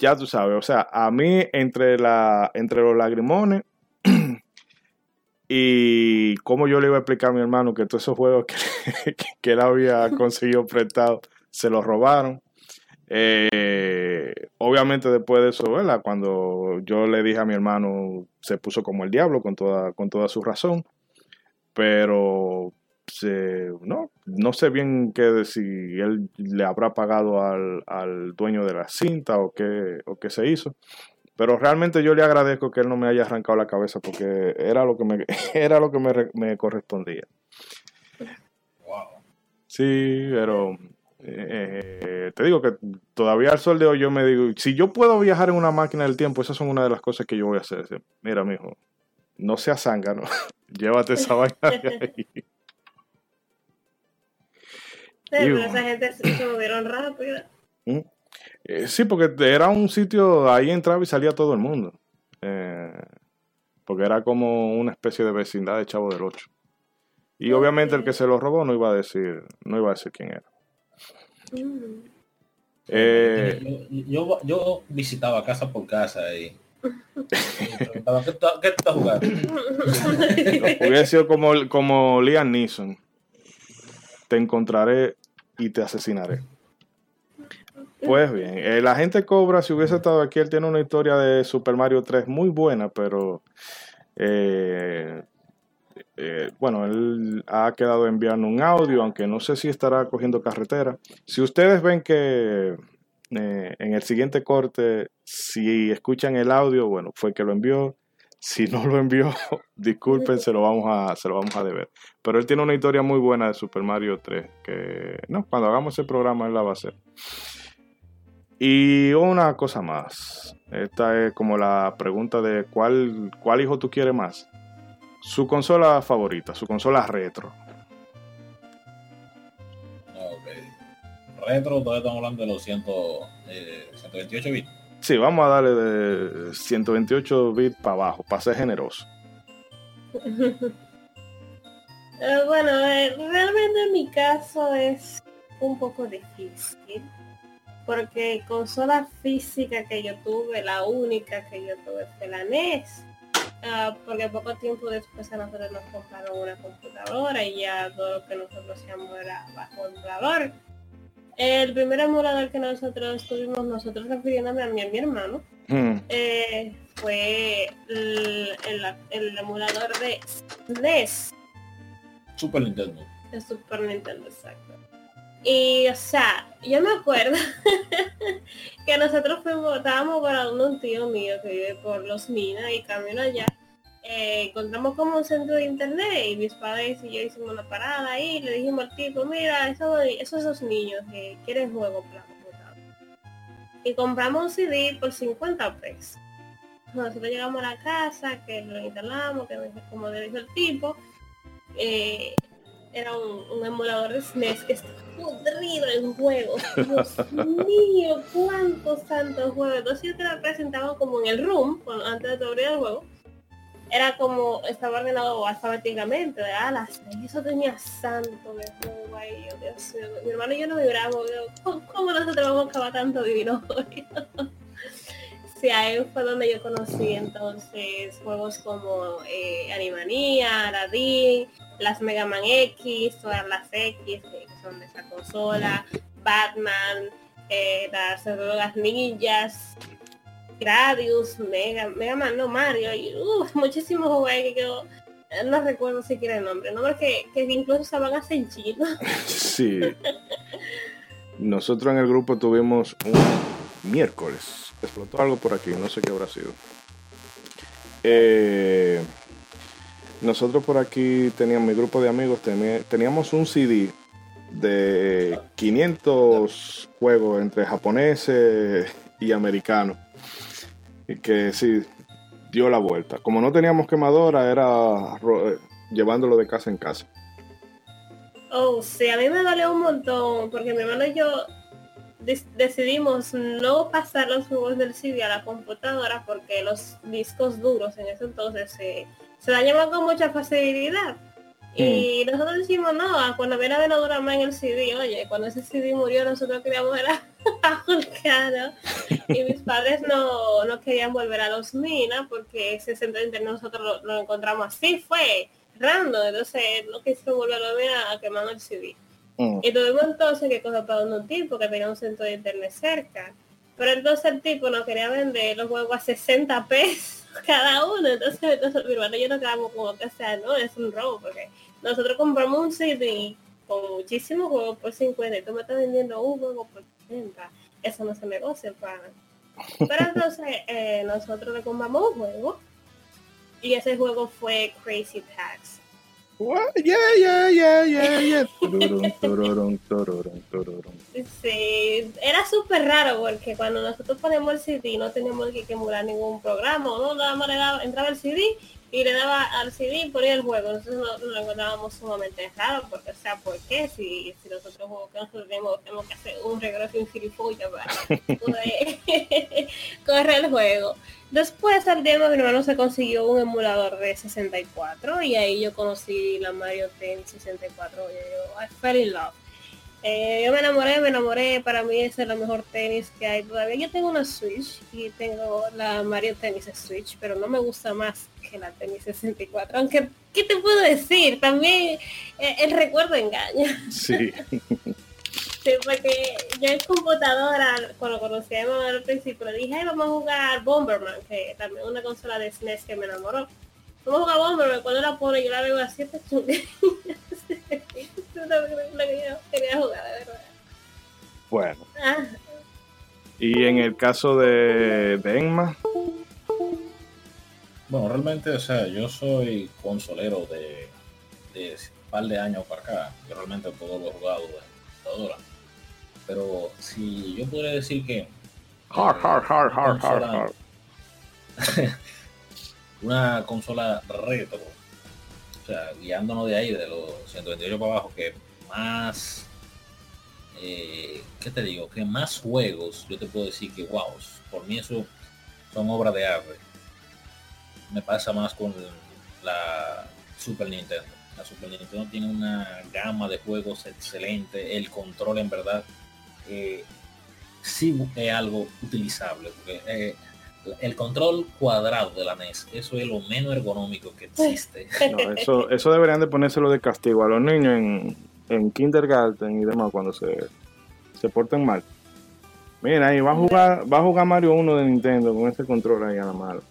ya tú sabes, o sea, a mí entre, la, entre los lagrimones y cómo yo le iba a explicar a mi hermano que todos esos juegos que, que él había conseguido prestado se los robaron. Eh, obviamente después de eso, cuando yo le dije a mi hermano, se puso como el diablo con toda, con toda su razón. Pero no, no sé bien qué si él le habrá pagado al, al, dueño de la cinta o qué, o qué se hizo. Pero realmente yo le agradezco que él no me haya arrancado la cabeza porque era lo que me, era lo que me, me correspondía. Wow. Sí, pero Eh, te digo que todavía al sol de hoy yo me digo, si yo puedo viajar en una máquina del tiempo, esas son una de las cosas que yo voy a hacer. Mira, mijo, no seas zángano, llévate esa vaina de ahí. pero esa gente se movieron rápido. ¿Mm? Eh, sí, porque era un sitio, ahí entraba y salía todo el mundo. Eh, porque era como una especie de vecindad de Chavo del Ocho. Y obviamente el que se lo robó no iba a decir, no iba a decir quién era. Mm. Eh, yo, yo, visitaba casa por casa y, preguntaba, ¿qué, ¿qué estás jugando? Hubiera sido como, como Liam Neeson. Te encontraré y te asesinaré. Pues bien, eh, la gente cobra, si hubiese estado aquí, él tiene una historia de Super Mario 3 muy buena, pero eh, eh, bueno, él ha quedado enviando un audio, aunque no sé si estará cogiendo carretera. Si ustedes ven que en el siguiente corte, si escuchan el audio, bueno, fue que lo envió. Si no lo envió, disculpen, se lo vamos a, se lo vamos a deber. Pero él tiene una historia muy buena de Super Mario 3, que no, cuando hagamos ese programa él la va a hacer. Y una cosa más. Esta es como la pregunta de cuál, cuál hijo tú quieres más. Su consola favorita, su consola retro. Ok. Retro, todavía estamos hablando de los 128 eh, bits. Sí, vamos a darle de 128 bits para abajo, para ser generoso. Eh, bueno, eh, realmente en mi caso es un poco difícil porque consola física que yo tuve, la única que yo tuve fue la NES. Ah, porque poco tiempo después a nosotros nos compraron una computadora y ya todo lo que nosotros hacíamos era bajo emulador. El primer emulador que nosotros tuvimos, nosotros refiriéndome a mí y a mi hermano, hmm. eh, fue el, el, emulador de NES. Super Nintendo. De Super Nintendo, exacto. Y, o sea, yo me acuerdo que nosotros fuimos, estábamos para un tío mío que vive por Los Minas y camino allá. Eh, encontramos como un centro de internet y mis padres y yo hicimos una parada y le dijimos al tipo, mira, esos, esos niños que quieren juego. Y compramos un CD por 50 pesos. Nosotros llegamos a la casa, que lo instalamos, que como dijo el tipo. Eh, era un, emulador de SNES que estaba podrido en juegos. Dios mío, cuántos santos juegos. Entonces yo te lo presentaba como en el room, antes de abrir el juego. Era como, estaba ordenado alfabéticamente, de alas. Y eso tenía santo de juego ahí, Dios mío. Mi hermano y yo no vibramos. ¿Cómo, nosotros vamos a acabar tanto divino? sí, ahí fue donde yo conocí entonces juegos como eh, Animanía, Aladdin, las Mega Man X, todas las X que son de esa consola, Batman, eh, las drogas ninjas, Gradius, Mega, Mega Man, no Mario, y muchísimos juegos que yo no recuerdo siquiera el nombre, nombres que, que incluso se van a hacer en chino. Sí. Nosotros en el grupo tuvimos un miércoles. Explotó algo por aquí, no sé qué habrá sido. Eh, nosotros por aquí teníamos, mi grupo de amigos, teníamos un CD de 500 juegos entre japoneses y americanos. Y que sí, dio la vuelta. Como no teníamos quemadora, era llevándolo de casa en casa. Oh, sí, a mí me dolió un montón, porque mi hermano y yo decidimos no pasar los juegos del CD a la computadora porque los discos duros en ese entonces se se dañaban con mucha facilidad. Y nosotros decimos, no, cuando viene de no dura más en el CD, oye, cuando ese CD murió nosotros queríamos ver a Vulcano y mis padres no, no querían volver a los minas porque ese centro de nosotros lo, encontramos así, fue random, entonces no quisimos volver a ver a quemar el CD. Mm. Y tuvimos entonces que coger para un tipo que tenía un centro de internet cerca. Pero entonces el tipo nos quería vender los juegos a 60 pesos cada uno. Entonces, entonces mi hermano y yo nos quedamos como que sea, no, es un robo, porque nosotros compramos un CD con muchísimos juegos por 50 y tú me estás vendiendo un juego por 30. Eso no se negocia, para. Pero entonces eh, nosotros le compramos un juego y ese juego fue Crazy Tax. Yeah, yeah, yeah, yeah, yeah. Sí, era súper raro porque cuando nosotros ponemos el CD no teníamos que emular ningún programa, no nada más le daba, entraba el CD y le daba al CD y ponía el juego. Entonces nos, lo encontrábamos sumamente raro porque, o sea, ¿por qué? Si, si nosotros jugamos, nosotros tenemos, tenemos, que hacer un regreso en gilipollas para poder correr el juego. Después al día mi hermano se consiguió un emulador de 64 y ahí yo conocí la Mario Tennis 64 y yo, I fell in love. Eh, yo me enamoré, me enamoré. Para mí es el mejor tenis que hay todavía. Yo tengo una Switch y tengo la Mario Tennis Switch, pero no me gusta más que la Tennis 64. Aunque, ¿qué te puedo decir? También eh, el recuerdo engaña. Sí. porque yo en computadora, cuando conocí a mi mamá al principio, le dije, Ay, vamos a jugar Bomberman, que también una consola de SNES que me enamoró. Vamos a jugar Bomberman, cuando la pone yo la veo a 7 que yo quería jugar, de verdad. Bueno. Ah. Y en el caso de, de Bueno, realmente, o sea, yo soy consolero de, de un par de años para acá. Yo realmente todo lo he jugado en computadora. Pero si yo pudiera decir que. Hard, hard, hard, hard, hard, hard. una consola retro guiándonos de ahí, de los 128 para abajo, que más, eh, ¿qué te digo? Que más juegos, yo te puedo decir que, wow, por mí eso son obras de arte. Me pasa más con la Super Nintendo. La Super Nintendo tiene una gama de juegos excelente, el control en verdad eh, sí es algo utilizable, porque eh, el control cuadrado de la NES, eso es lo menos ergonómico que existe. eso, eso deberían de ponérselo de castigo a los niños en, en kindergarten y demás cuando se, se porten mal. Mira, ahí va a jugar, va a jugar Mario 1 de Nintendo con ese control ahí a la mano.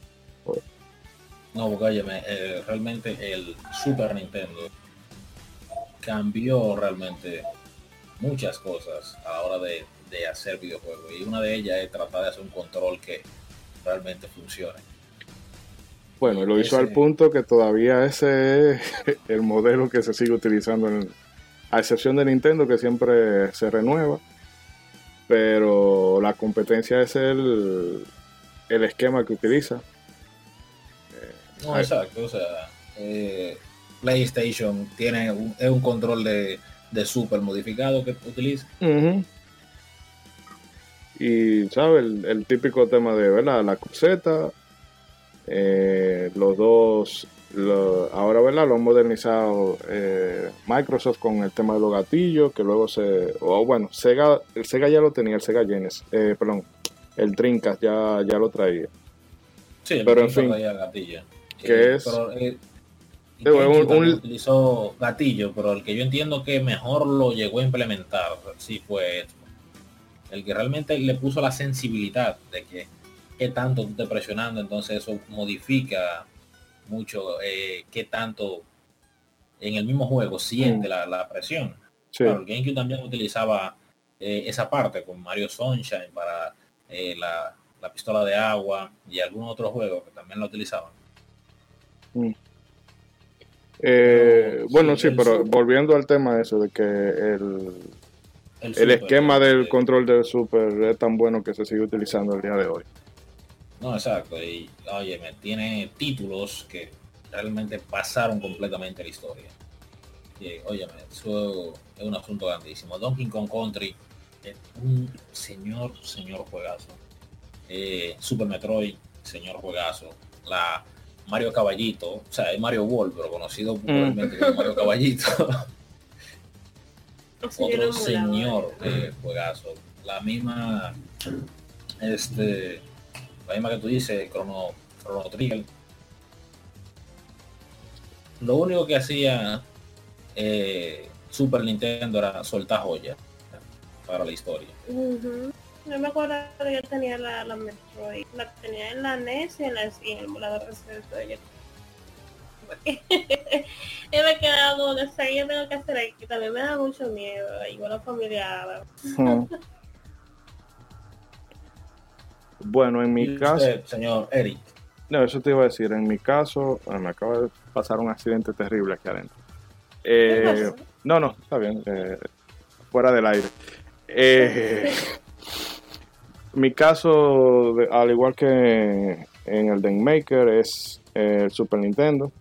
No, porque eh, realmente el Super Nintendo cambió realmente muchas cosas a la hora de, hacer videojuegos. Y una de ellas es tratar de hacer un control que realmente funcione. Bueno, lo hizo al punto que todavía ese es el modelo que se sigue utilizando, a excepción de Nintendo, que siempre se renueva. Pero la competencia es el, el esquema que utiliza. No, exacto, o sea, eh, PlayStation tiene un, es un control de, de super modificado que utiliza. Y, ¿sabes? El, típico tema de, ¿verdad? La cruceta, eh, los dos, ahora, ¿verdad? Lo han modernizado eh, Microsoft con el tema de los gatillos, que luego se, o bueno, Sega, el Sega ya lo tenía, el Sega Genesis, eh, perdón, el Trincas ya, ya lo traía. Sí, pero en fin, gatillo. Que es... Un, utilizó gatillo, pero el que yo entiendo que mejor lo llegó a implementar sí fue el que realmente le puso la sensibilidad de que qué tanto tú estés presionando, entonces eso modifica mucho eh, qué tanto en el mismo juego siente mm. la, presión. el GameCube también utilizaba eh, esa parte con Mario Sunshine para eh, la, pistola de agua y algunos otros juegos que también lo utilizaban. Mm. Eh, bueno, sí, pero volviendo al tema de eso, de que el, el, esquema del control del Super es tan bueno que se sigue utilizando el día de hoy. No, exacto. Y oye, me tiene títulos que realmente pasaron completamente la historia. Y oye, eso es un asunto grandísimo. Donkey Kong Country es un señor, señor juegazo. Eh, Super Metroid, señor juegazo. La Mario Caballito, o sea, es Mario World, pero conocido mm. popularmente como Mario Caballito. Otro señor eh, juegazo. La misma, este, la misma que tú dices, Chrono, Chrono Trigger. Lo único que hacía eh, Super Nintendo era soltar joyas para la historia. No me acuerdo que yo tenía la, la Metroid. La tenía en la NES y en, la, y en el emulador de yo me he quedado de sé yo tengo que hacer aquí. También me da mucho miedo. Igual la familia. bueno, en mi caso. señor Eric. No, eso te iba a decir. En mi caso, me acaba de pasar un accidente terrible aquí adentro. Eh, no, no, está bien. Eh, fuera del aire. Eh, mi caso, al igual que en el Den Maker, es el Super Nintendo.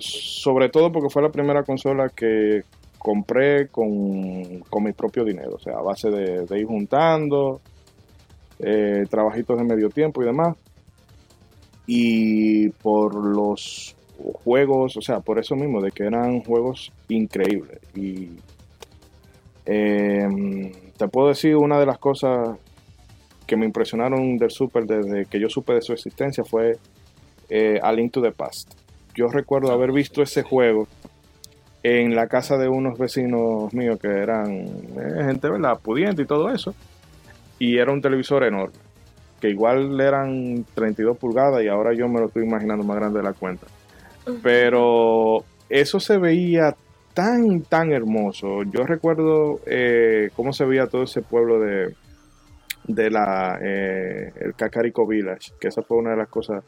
Sobre todo porque fue la primera consola que compré con, mi propio dinero, o sea, a base de, ir juntando, eh, trabajitos de medio tiempo y demás. Y por los juegos, o sea, por eso mismo, de que eran juegos increíbles. Y em, te puedo decir una de las cosas que me impresionaron del Super desde que yo supe de su existencia fue eh, A Link to the Past. Yo recuerdo haber visto ese juego en la casa de unos vecinos míos que eran eh, gente, ¿verdad? Pudiente y todo eso. Y era un televisor enorme, que igual eran 32 pulgadas y ahora yo me lo estoy imaginando más grande de la cuenta. Pero eso se veía tan, tan hermoso. Yo recuerdo eh, cómo se veía todo ese pueblo de, de la, eh, el Cacarico Village, que esa fue una de las cosas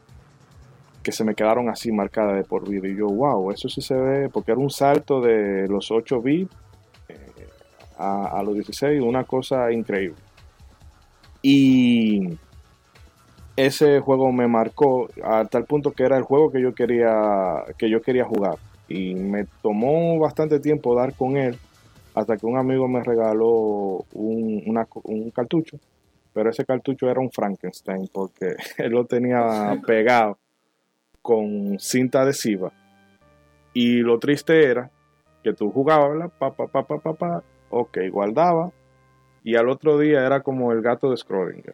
que se me quedaron así marcadas de por vida. Y yo, wow, eso sí se ve, porque era un salto de los 8 bits eh, a, a, los 16, una cosa increíble. Y ese juego me marcó a tal punto que era el juego que yo quería, que yo quería jugar. Y me tomó bastante tiempo dar con él hasta que un amigo me regaló un, un cartucho. Pero ese cartucho era un Frankenstein porque él lo tenía pegado con cinta adhesiva. Y lo triste era que tú jugabas, pa, pa, pa, pa, pa, pa, ok, guardaba, y al otro día era como el gato de Schrödinger.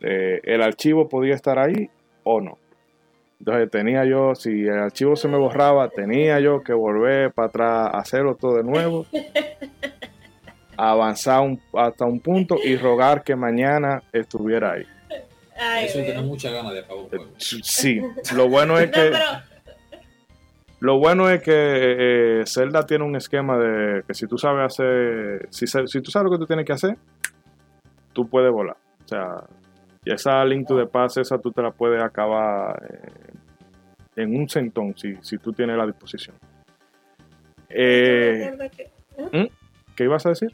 Eh, el archivo podía estar ahí o no. Entonces tenía yo, si el archivo se me borraba, tenía yo que volver para atrás, hacerlo todo de nuevo, avanzar hasta un punto y rogar que mañana estuviera ahí. Eso tiene mucha ganas de acabar eh, Sí, lo bueno es que. Lo bueno es que eh, Zelda tiene un esquema de que si tú sabes hacer. Si, si, tú sabes lo que tú tienes que hacer, tú puedes volar. O sea, y esa Link to the Past, esa tú te la puedes acabar eh, en un centón si, si tú tienes la disposición. ¿Qué ibas a decir?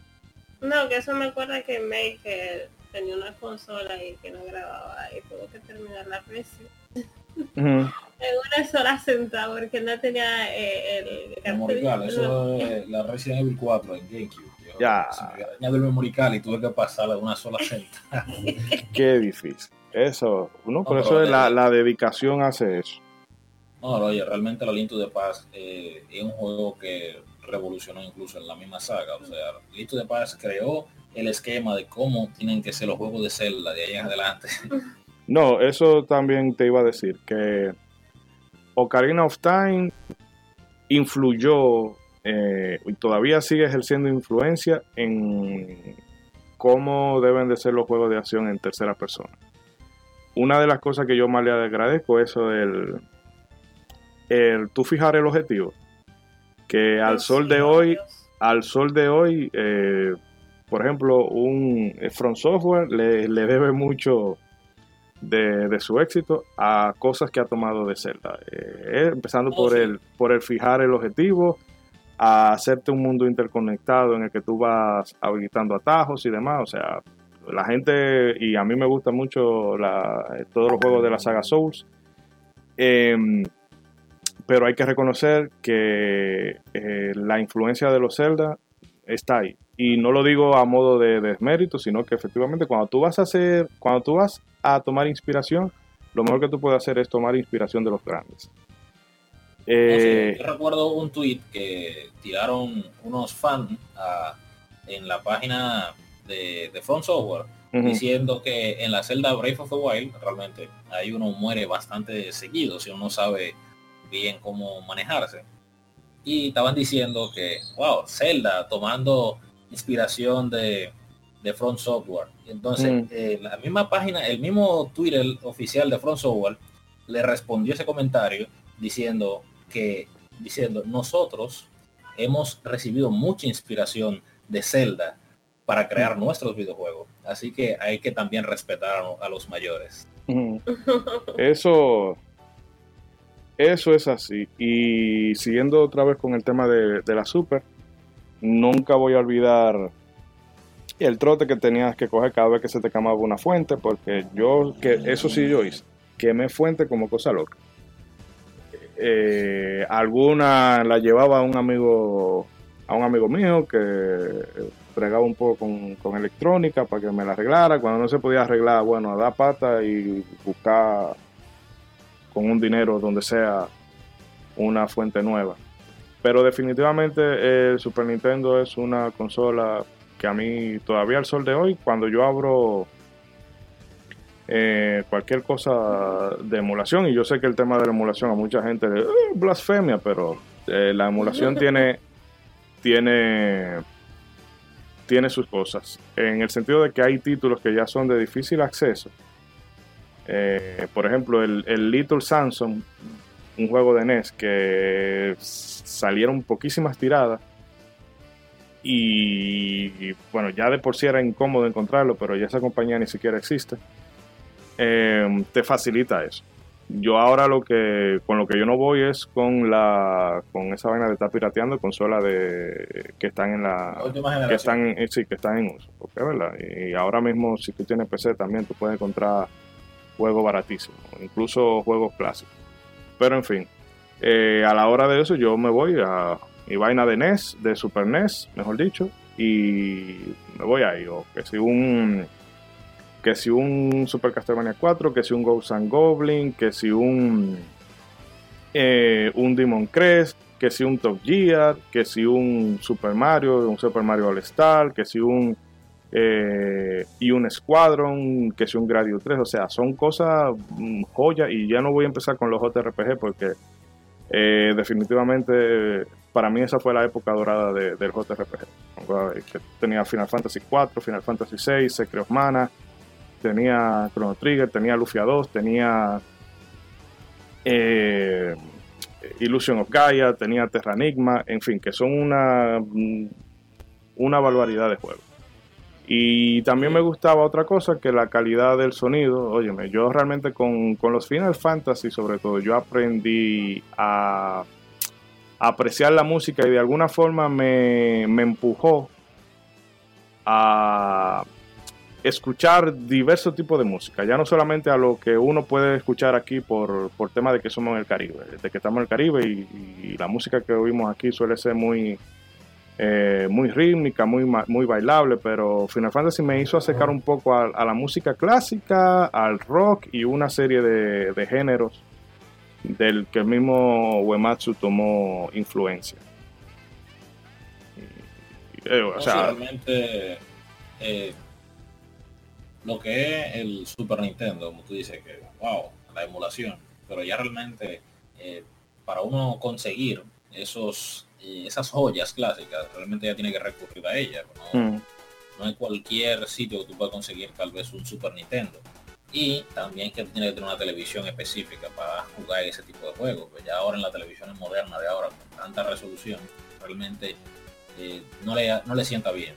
No, que eso me acuerda que Maker tenía una consola y que no grababa y tuvo que terminar la presión. en una sola sentada porque no tenía eh, el, memorial, eso es la Resident Evil 4 en GameCube. ya. Se me el memorial y tuve que pasarla de una sola sentada. Qué difícil. Eso, uno, por eso es la, la, dedicación hace eso. No, oye, realmente la Link to the Past eh, es un juego que revolucionó incluso en la misma saga. O sea, Link to the Past creó el esquema de cómo tienen que ser los juegos de Zelda de ahí en adelante. No, eso también te iba a decir, que Ocarina of Time influyó eh, y todavía sigue ejerciendo influencia en cómo deben de ser los juegos de acción en tercera persona. Una de las cosas que yo más le agradezco es eso del el, tú fijar el objetivo. Que al sol de hoy, al sol de hoy, eh, por ejemplo, un eh, Front Software le, debe mucho de, su éxito a cosas que ha tomado de Zelda. Eh, empezando oh, por, el, por el fijar el objetivo, a hacerte un mundo interconectado en el que tú vas habilitando atajos y demás. O sea, la gente, y a mí me gusta mucho todos los juegos de la saga Souls. Em, pero hay que reconocer que eh, la influencia de los Zelda está ahí. Y no lo digo a modo de desmérito, sino que efectivamente cuando tú vas a hacer, cuando tú vas a tomar inspiración, lo mejor que tú puedes hacer es tomar inspiración de los grandes. Eh, yo recuerdo un tweet que tiraron unos fans en la página de, de Front Software diciendo que en la celda Brave of the Wild realmente ahí uno muere bastante seguido si uno no sabe bien cómo manejarse. Y estaban diciendo que, wow, Zelda tomando inspiración de, de Front Software. Entonces, mm. eh, la misma página, el mismo Twitter oficial de Front Software le respondió ese comentario diciendo que, diciendo, nosotros hemos recibido mucha inspiración de Zelda para crear mm. nuestros videojuegos. Así que hay que también respetar a, los mayores. Eso, eso es así. Y siguiendo otra vez con el tema de, la Super, nunca voy a olvidar el trote que tenías que coger cada vez que se te quemaba una fuente, porque yo, que eso sí yo hice, quemé fuente como cosa loca. Eh, alguna la llevaba a un amigo a un amigo mío que fregaba un poco con, electrónica para que me la arreglara. Cuando no se podía arreglar, bueno, a dar pata y buscar con un dinero donde sea una fuente nueva. Pero definitivamente el Super Nintendo es una consola que a mí todavía al sol de hoy, cuando yo abro eh, cualquier cosa de emulación, y yo sé que el tema de la emulación a mucha gente es eh, blasfemia, pero eh, la emulación tiene tiene, tiene sus cosas. En el sentido de que hay títulos que ya son de difícil acceso. Eh, por ejemplo, el, Little Samson, un juego de NES que salieron poquísimas tiradas. Y bueno, ya de por sí era incómodo encontrarlo, pero ya esa compañía ni siquiera existe. Eh, te facilita eso. Yo ahora lo que con lo que yo no voy es con la con esa vaina de estar pirateando consolas de que están en la, que están eh, sí, que están en uso, ¿verdad? Y ahora mismo si tú tienes PC también tú puedes encontrar juegos baratísimos, incluso juegos clásicos. Pero en fin, eh, a la hora de eso yo me voy a mi vaina de NES, de Super NES, mejor dicho, y me voy ahí o que si un que si un Super Castlevania 4, que si un Ghost and Goblin, que si un, eh, un Demon Crest, que si un Top Gear, que si un Super Mario, un Super Mario All Star, que si un eh, y un Squadron, que si un Gradio 3, o sea, son cosas mm, joyas y ya no voy a empezar con los JRPG porque eh, definitivamente para mí esa fue la época dorada del JRPG. Que tenía Final Fantasy 4, Final Fantasy 6, Secret of Mana, tenía Chrono Trigger, tenía Lufia 2, tenía eh, Illusion of Gaia, tenía Terra Enigma, en fin, que son una, una barbaridad de juegos. Y también me gustaba otra cosa, que la calidad del sonido. Óyeme, yo realmente con, con los Final Fantasy, sobre todo, yo aprendí a, apreciar la música y de alguna forma me, me empujó a, escuchar diversos tipos de música, ya no solamente a lo que uno puede escuchar aquí por, por tema de que somos en el Caribe, de que estamos en el Caribe y, la música que oímos aquí suele ser muy, eh, muy rítmica, muy, muy bailable, pero Final Fantasy me hizo acercar un poco a, la música clásica, al rock y una serie de, géneros del que el mismo Uematsu tomó influencia. Eh, o sea, eh, lo que es el Super Nintendo, como tú dices, que wow, la emulación, pero ya realmente eh, para uno conseguir esos eh, esas joyas clásicas, realmente ya tiene que recurrir a ellas. ¿no? Mm. no hay cualquier sitio que tú puedas conseguir tal vez un Super Nintendo. Y también que tiene que tener una televisión específica para jugar ese tipo de juegos. Pues ya ahora en la televisión moderna de ahora, con tanta resolución, realmente eh, no, le, no le sienta bien.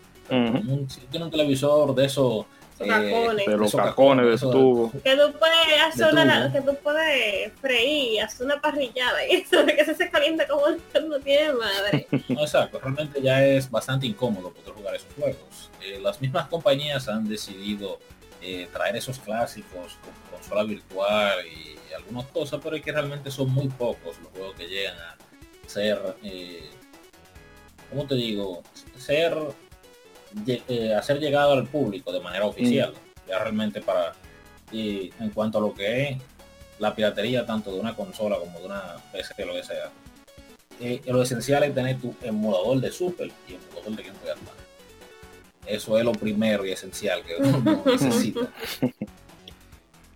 si tiene un televisor de esos eh, de los cacones de tubo. Que tú puedes hacer una, que tú puedes freír, hacer una parrillada y eso de que se, se calienta como no tiene madre. No, exacto, realmente ya es bastante incómodo poder jugar esos juegos. Eh, las mismas compañías han decidido eh, traer esos clásicos con consola virtual y algunas cosas, pero es que realmente son muy pocos los juegos que llegan a ser, eh, ¿cómo te digo? Ser eh, hacer llegado al público de manera oficial. Mm. Ya realmente para y en cuanto a lo que es la piratería tanto de una consola como de una PC, lo que sea. Eh, lo esencial es tener tu emulador de Super y emulador de Game Boy Advance. Eso es lo primero y esencial que uno necesita.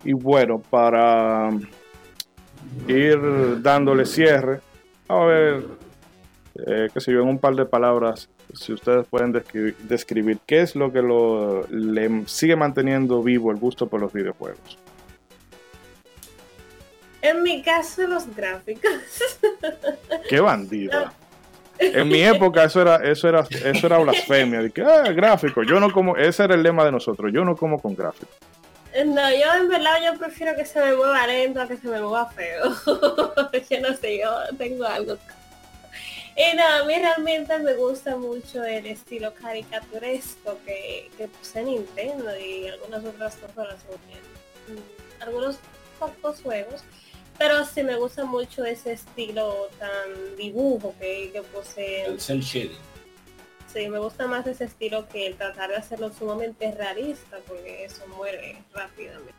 Y bueno, para ir dándole cierre, a ver, eh, que sé yo, en un par de palabras, si ustedes pueden describir, qué es lo que lo, le sigue manteniendo vivo el gusto por los videojuegos. En mi caso, los gráficos. Qué bandida. En mi época eso era, eso era, eso era blasfemia. De que, ah, gráfico. Yo no como, ese era el lema de nosotros. Yo no como con gráficos. No, yo en verdad yo prefiero que se me mueva lento a que se me mueva feo. yo no sé, yo tengo algo. Y no, a mí realmente me gusta mucho el estilo caricaturesco que, que puse Nintendo y algunas otras cosas, mm, algunos pocos juegos. Pero sí me gusta mucho ese estilo tan dibujo que, que posee. El cel shading Sí, me gusta más ese estilo que el tratar de hacerlo sumamente realista, porque eso muere rápidamente.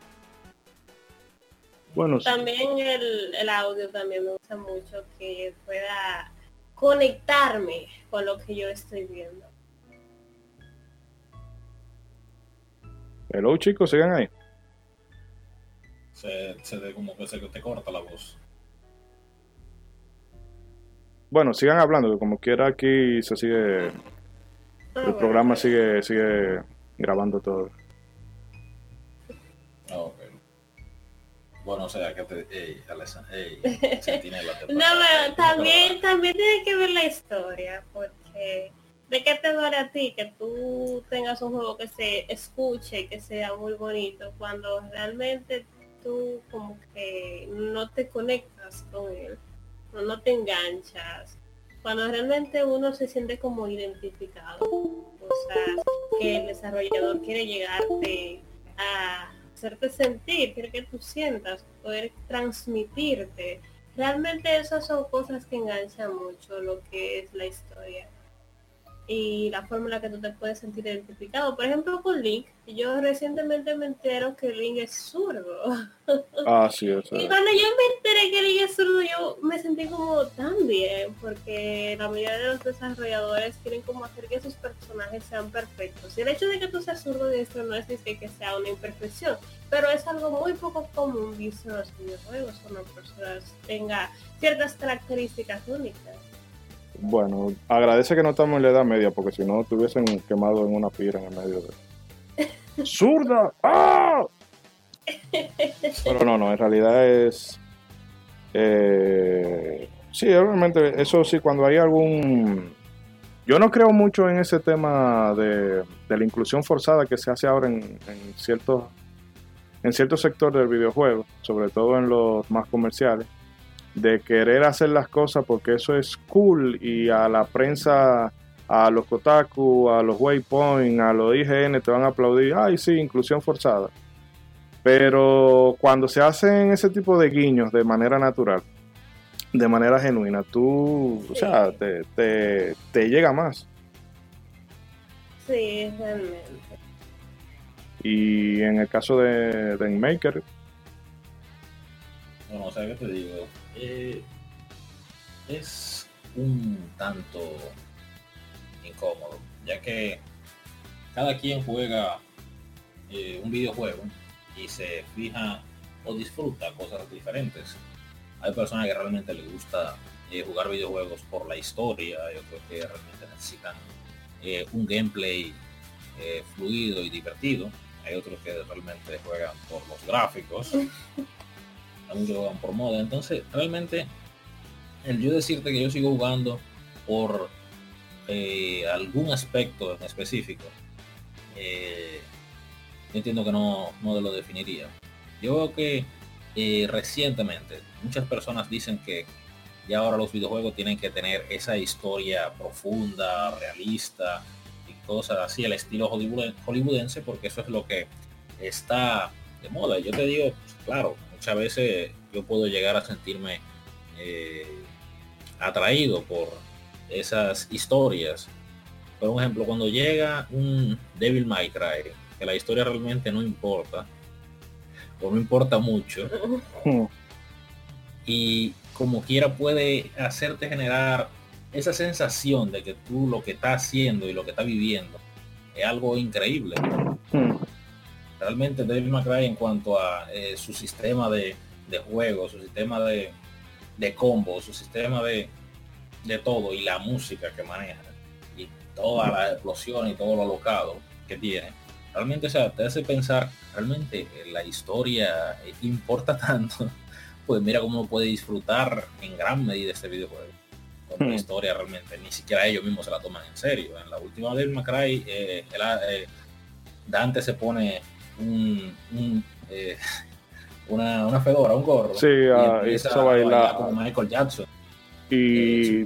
Bueno, también el, el audio también me gusta mucho que pueda conectarme con lo que yo estoy viendo. Hello chicos, sigan ahí. Se, se ve como que se te corta la voz. Bueno, sigan hablando, que como quiera aquí se sigue Ah, el programa sigue, sigue grabando todo. Bueno, o sea, que te... Ey, no, también, también tiene que ver la historia, porque ¿de qué te duele a ti que tú tengas un juego que se escuche que sea muy bonito cuando realmente tú como que no te conectas con él, no te enganchas? cuando realmente uno se siente como identificado, cosas que el desarrollador quiere llegarte a hacerte sentir, quiere que tú sientas, poder transmitirte. Realmente esas son cosas que enganchan mucho lo que es la historia y la forma en la que tú te puedes sentir identificado. Por ejemplo, con Link, yo recientemente me entero que Link es zurdo. Ah, sí. Y cuando yo me enteré que Link es zurdo, yo me sentí como tan bien, porque la mayoría de los desarrolladores quieren como hacer que sus personajes sean perfectos. Y el hecho de que tú seas zurdo de esto no es decir que sea una imperfección, pero es algo muy poco común visto en los videojuegos, cuando personas tenga ciertas características únicas. Bueno, agradece que no estamos en la edad media, porque si no te hubiesen quemado en una pira en el medio de. ¡Zurda! ¡Ah! Pero no, no, en realidad es. Eh, sí, realmente, eso sí, cuando hay algún. Yo no creo mucho en ese tema de, la inclusión forzada que se hace ahora en, en ciertos en cierto sector del videojuego, sobre todo en los más comerciales de querer hacer las cosas porque eso es cool y a la prensa, a los Kotaku, a los Waypoint, a los IGN te van a aplaudir, ay sí, inclusión forzada. Pero cuando se hacen ese tipo de guiños de manera natural, de manera genuina, tú, o sea, te, te, llega más. Sí, realmente. Y en el caso de, de Maker. No, o sea, ¿qué te digo? Eh, es un tanto incómodo, ya que cada quien juega eh, un videojuego y se fija o disfruta cosas diferentes. Hay personas que realmente les gusta eh, jugar videojuegos por la historia, hay otros que realmente necesitan un gameplay fluido y divertido. Hay otros que realmente juegan por los gráficos. juegan por moda. Entonces, realmente, el yo decirte que yo sigo jugando por eh, algún aspecto en específico, eh, yo entiendo que no, no lo definiría. Yo veo que eh, recientemente muchas personas dicen que ya ahora los videojuegos tienen que tener esa historia profunda, realista y cosas así al estilo hollywoodense porque eso es lo que está de moda. Yo te digo, pues, claro, muchas veces yo puedo llegar a sentirme eh, atraído por esas historias. Por ejemplo, cuando llega un Devil May Cry, que la historia realmente no importa, o no importa mucho, y como quiera puede hacerte generar esa sensación de que tú lo que estás haciendo y lo que estás viviendo es algo increíble. Realmente May Cry en cuanto a eh, su sistema de, juego, su sistema de, de combo, su sistema de, de todo y la música que maneja y toda la explosión y todo lo alocado que tiene. Realmente, o sea, te hace pensar, realmente la historia importa tanto. Pues mira cómo puede disfrutar en gran medida este videojuego. Con la hmm. historia realmente, ni siquiera ellos mismos se la toman en serio. En la última May Cry, eh, eh, Dante se pone un, eh, una, una fedora, un gorro. Sí, y, ah, a bailar como Michael Jackson. Y, eh,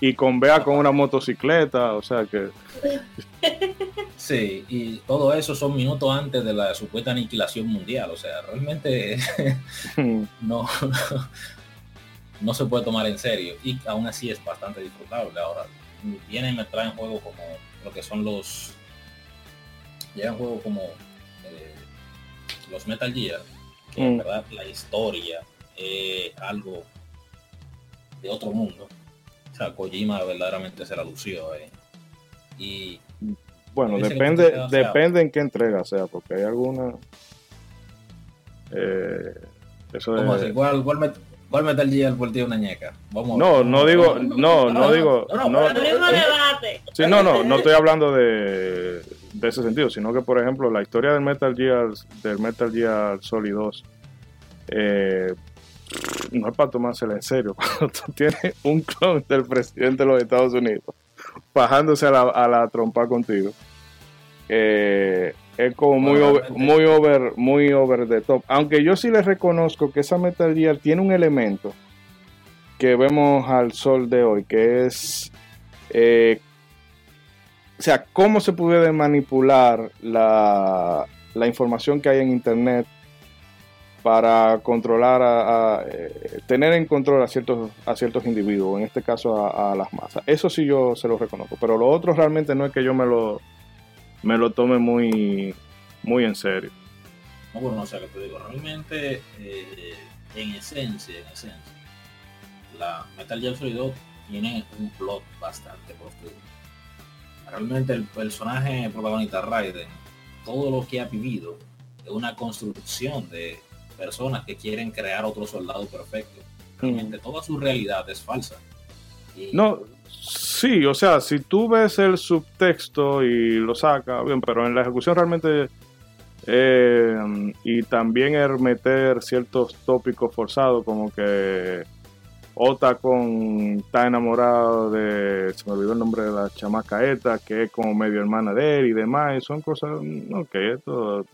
y con Bea con una motocicleta, o sea que... Sí, y todo eso son minutos antes de la supuesta aniquilación mundial, o sea, realmente no, no se puede tomar en serio y aún así es bastante disfrutable. Ahora, vienen y me traen juegos como lo que son los... Llegan juegos como eh, los Metal Gear, que en mm. verdad la historia es algo de otro mundo sea, Kojima verdaderamente se la lució. Eh. Y bueno, depende, depende en qué entrega sea, porque hay alguna. Eh, eso ¿Cómo así? ¿Cuál, cuál, cuál Metal Gear por ti una ñeca? Vamos no, no digo, no, no digo. No, no, no, no, no estoy hablando de, de ese sentido, sino que, por ejemplo, la historia del Metal Gear, del Metal Gear Solid 2, eh, no es para tomársela en serio. Cuando tú tienes un clon del presidente de los Estados Unidos bajándose a la, trompa contigo, eh, es como muy over, muy over, muy over the top. Aunque yo sí les reconozco que esa Metal Gear tiene un elemento que vemos al sol de hoy, que es, eh, o sea, cómo se puede manipular la, la información que hay en Internet para controlar, a, eh, tener en control a ciertos, a ciertos individuos, en este caso a, las masas. Eso sí yo se lo reconozco, pero lo otro realmente no es que yo me lo, me lo tome muy, muy en serio. No, bueno, o sea, que te digo, realmente, eh, en esencia, en esencia, la Metal Gear Solid 2 tiene un plot bastante profundo. Realmente el personaje protagonista Raiden, todo lo que ha vivido, es una construcción de personas que quieren crear otro soldado perfecto. Realmente mm. toda su realidad es falsa. No, sí, o sea, si tú ves el subtexto y lo saca, bien, pero en la ejecución realmente... Eh, y también el meter ciertos tópicos forzados como que Ota con está enamorado de se me olvidó el nombre de la chamaca esta que es como medio hermana de él y demás y son cosas ok esto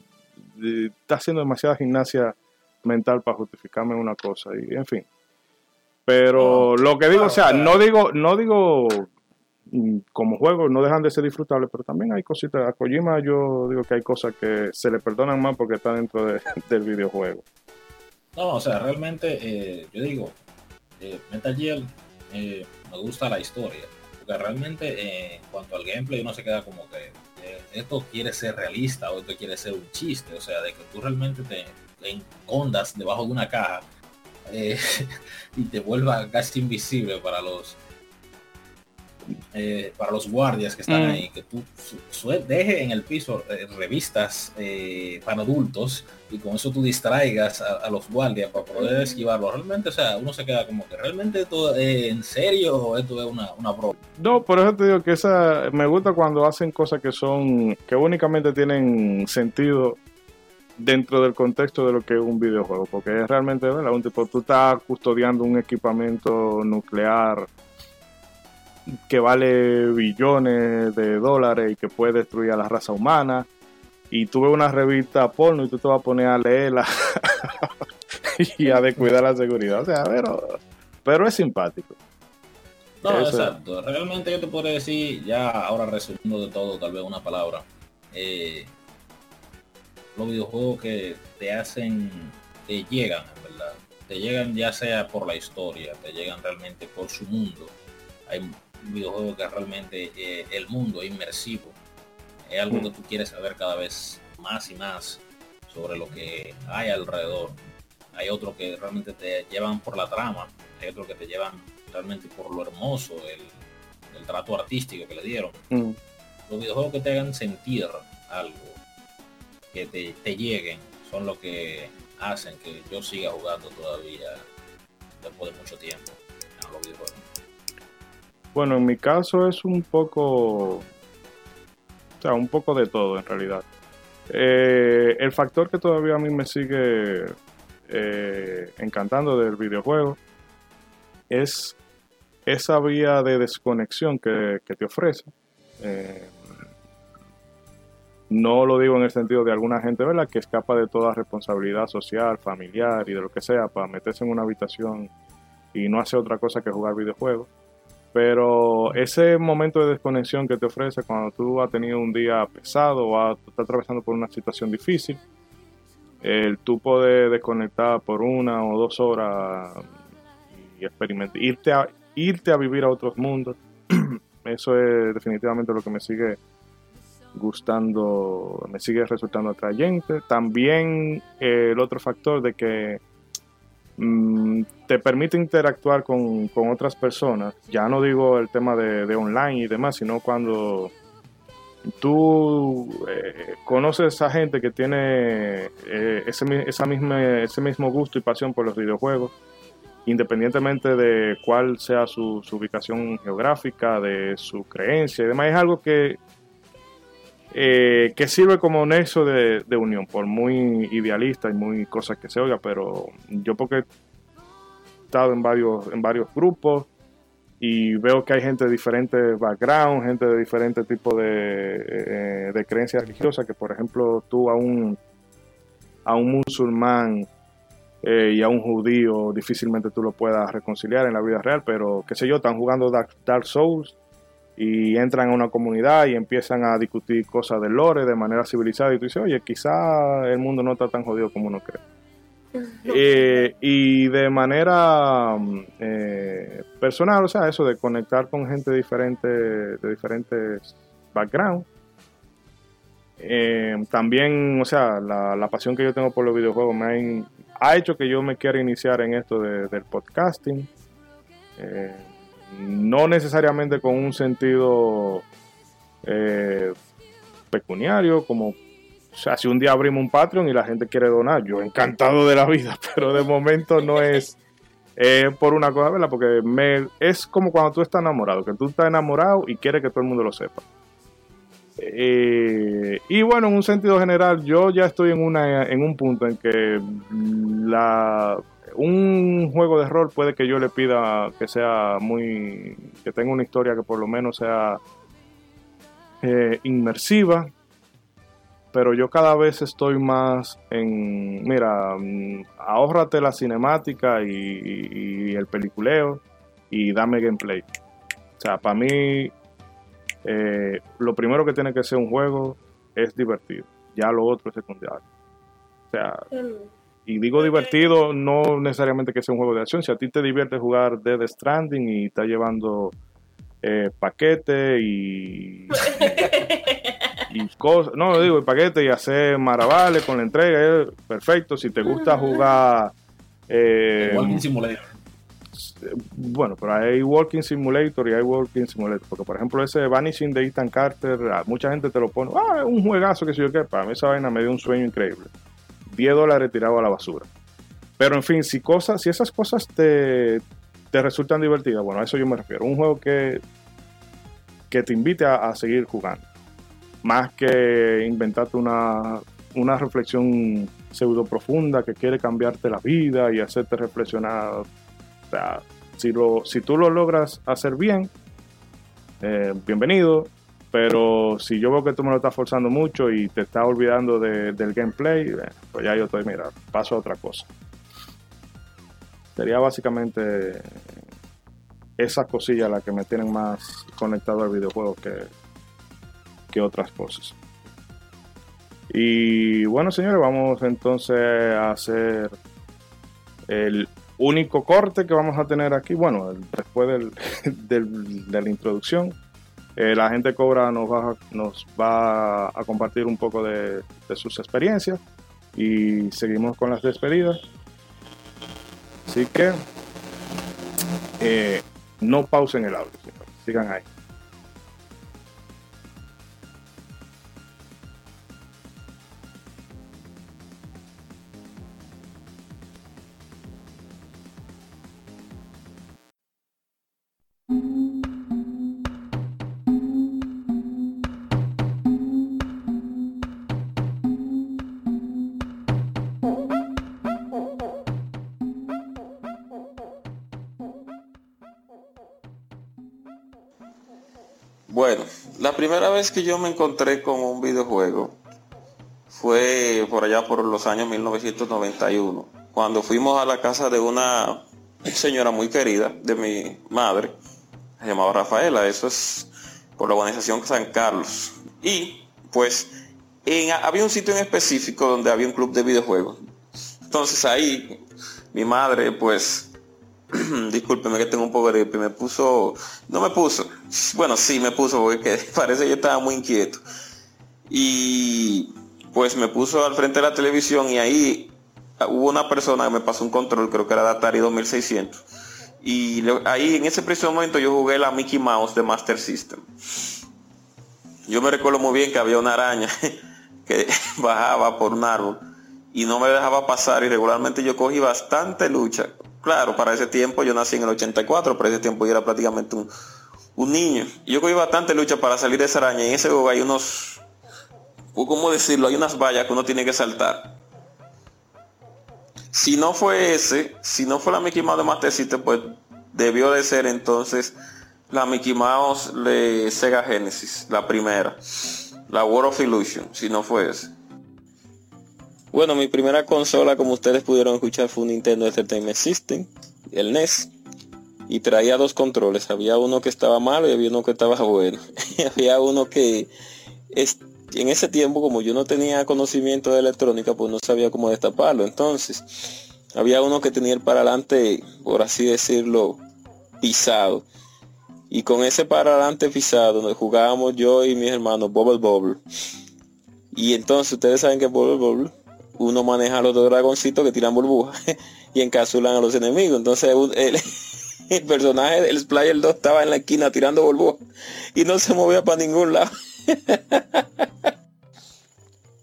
está haciendo demasiada gimnasia mental para justificarme una cosa y en fin. Pero lo que digo, o sea, no digo, no digo mm, como juego, no dejan de ser disfrutables, pero también hay cositas. A Kojima yo digo que hay cosas que se le perdonan más porque está dentro del videojuego. No, o sea, realmente eh, yo digo, eh, Metal Gear eh, me gusta la historia, porque realmente en cuanto al gameplay uno se queda como que esto quiere ser realista o esto quiere ser un chiste, o sea, de que tú realmente te, en ondas debajo de una caja eh, y te vuelva casi invisible para los eh, para los guardias que están mm. ahí, que tú deje en el piso eh, revistas para adultos y con eso tú distraigas a, los guardias para poder esquivarlo. Realmente, o sea, uno se queda como que realmente esto en serio o esto es una, una broma. No, por eso te digo que esa me gusta cuando hacen cosas que son, que únicamente tienen sentido dentro del contexto de lo que es un videojuego, porque es realmente, ¿verdad? Un tipo, tú estás custodiando un equipamiento nuclear que vale billones de dólares y que puede destruir a la raza humana, y tú ves una revista porno y tú te vas a poner a leerla y a descuidar la seguridad, o sea, pero, pero es simpático. No, exacto. Realmente yo te puedo decir, ya ahora resumiendo de todo, tal vez una palabra. Eh, los videojuegos que te hacen, te llegan, ¿verdad? Te llegan ya sea por la historia, te llegan realmente por su mundo. Hay videojuegos que realmente eh, el mundo es inmersivo. Es algo que tú quieres saber cada vez más y más sobre lo que hay alrededor. Hay otros que realmente te llevan por la trama, hay otros que te llevan realmente por lo hermoso, el, trato artístico que le dieron. Mm. Los videojuegos que te hagan sentir algo, que te, lleguen son lo que hacen que yo siga jugando todavía después de mucho tiempo Bueno, en mi caso es un poco, o sea, un poco de todo en realidad. Eh, el factor que todavía a mí me sigue eh, encantando del videojuego es esa vía de desconexión que, te ofrece. Eh, No lo digo en el sentido de alguna gente, ¿verdad?, que escapa de toda responsabilidad social, familiar y de lo que sea para meterse en una habitación y no hace otra cosa que jugar videojuegos. Pero ese momento de desconexión que te ofrece cuando tú has tenido un día pesado o estás atravesando por una situación difícil, el tú poder desconectar por una o dos horas y experimentar, irte a, irte a vivir a otros mundos, eso es definitivamente lo que me sigue gustando, me sigue resultando atrayente. También eh, el otro factor de que mm, te permite interactuar con, otras personas, ya no digo el tema de, online y demás, sino cuando tú eh, conoces a gente que tiene eh, ese, esa misma, ese mismo gusto y pasión por los videojuegos, independientemente de cuál sea su, ubicación geográfica, de su creencia y demás, es algo que, eh, que sirve como nexo de, unión, por muy idealista y muy cosas que se oiga, pero yo porque he estado en varios, en varios grupos y veo que hay gente de diferentes backgrounds, gente de diferentes tipos de, eh, creencias religiosas, que por ejemplo tú a un, a un musulmán eh, y a un judío difícilmente tú lo puedas reconciliar en la vida real, pero qué sé yo, están jugando Dark, Souls y entran a una comunidad y empiezan a discutir cosas de lore de manera civilizada y tú dices, oye, quizá el mundo no está tan jodido como uno cree. Eh, y de manera eh, personal, o sea, eso de conectar con gente diferente, de diferentes backgrounds, también, o sea, la, la, pasión que yo tengo por los videojuegos me ha, ha hecho que yo me quiera iniciar en esto del podcasting. Eh, no necesariamente con un sentido eh, pecuniario, como si un día abrimos un Patreon y la gente quiere donar, yo encantado de la vida, pero de momento no es por una cosa, ¿verdad? Porque me, es como cuando tú estás enamorado, que tú estás enamorado y quieres que todo el mundo lo sepa. Eh, y bueno, en un sentido general, yo ya estoy en, una, en un punto en que la, un juego de rol puede que yo le pida que sea muy. que tenga una historia que por lo menos sea eh, inmersiva. Pero yo cada vez estoy más en. Mira, mm, ahórrate la cinemática y el peliculeo y dame gameplay. O sea, para mí eh, lo primero que tiene que ser un juego es divertido, ya lo otro es secundario. O sea, y digo divertido no necesariamente que sea un juego de acción, si a ti te divierte jugar Dead Stranding y está llevando eh, paquete y, y cosas, no digo el paquete y hacer maravales con la entrega, es perfecto. Si te gusta jugar eh, Walking bueno, pero hay Walking Simulator y hay Walking Simulator. Porque, por ejemplo, ese Vanishing de Ethan Carter, mucha gente te lo pone, ah, es un juegazo que si yo qué. Para mí esa vaina me dio un sueño increíble. 10 dólares tirado a la basura. Pero, en fin, si, cosas, si esas cosas te, te resultan divertidas, bueno, a eso yo me refiero. Un juego que, que te invite a, seguir jugando. Más que inventarte una, una reflexión pseudo profunda que quiere cambiarte la vida y hacerte reflexionar o sea, si, lo, si tú lo logras hacer bien, eh, bienvenido. Pero si yo veo que tú me lo estás forzando mucho y te estás olvidando del gameplay, eh, pues ya yo estoy, mira, paso a otra cosa. Sería básicamente esas cosillas las que me tienen más conectado al videojuego que, que otras cosas. Y bueno, señores, vamos entonces a hacer el único corte que vamos a tener aquí, bueno, después del, de la introducción, eh, la gente Cobra nos va, nos va a compartir un poco de, sus experiencias y seguimos con las despedidas. Así que eh, no pausen el audio, sigan ahí. Primera vez que yo me encontré con un videojuego fue por allá por los años 1991, cuando fuimos a la casa de una señora muy querida de mi madre, se llamaba Rafaela, eso es por la organización San Carlos. Y pues había un sitio en específico donde había un club de videojuegos. Entonces ahí mi madre pues discúlpeme que tengo un poco de gripe, me puso, no me puso, bueno sí me puso porque parece que yo estaba muy inquieto. Y pues me puso al frente de la televisión y ahí hubo una persona que me pasó un control, creo que era de Atari 2600. Y ahí en ese preciso momento yo jugué la Mickey Mouse de Master System. Yo me recuerdo muy bien que había una araña que bajaba por un árbol y no me dejaba pasar y regularmente yo cogí bastante lucha. Claro, para ese tiempo yo nací en el 84, para ese tiempo yo era prácticamente un, niño. Yo cogí bastante lucha para salir de esa araña y en ese juego hay unos, ¿cómo decirlo? Hay unas vallas que uno tiene que saltar. Si no fue ese, si no fue la Mickey Mouse de Master System, pues debió de ser entonces la Mickey Mouse de Sega Genesis, la primera. La World of Illusion, si no fue ese. Bueno, mi primera consola, como ustedes pudieron escuchar, fue un Nintendo Entertainment System, el NES. Y traía dos controles. Había uno que estaba malo y había uno que estaba bueno. había uno que en ese tiempo, como yo no tenía conocimiento de electrónica, pues no sabía cómo destaparlo. Entonces, había uno que tenía el para adelante, por así decirlo, pisado. Y con ese para adelante pisado, jugábamos yo y mis hermanos Bubble Bubble. Y entonces ustedes saben que Bubble Bubble uno maneja a los dos dragoncitos que tiran burbujas y encapsulan a los enemigos. Entonces el, personaje del Splayer 2 estaba en la esquina tirando burbujas y no se movía para ningún lado.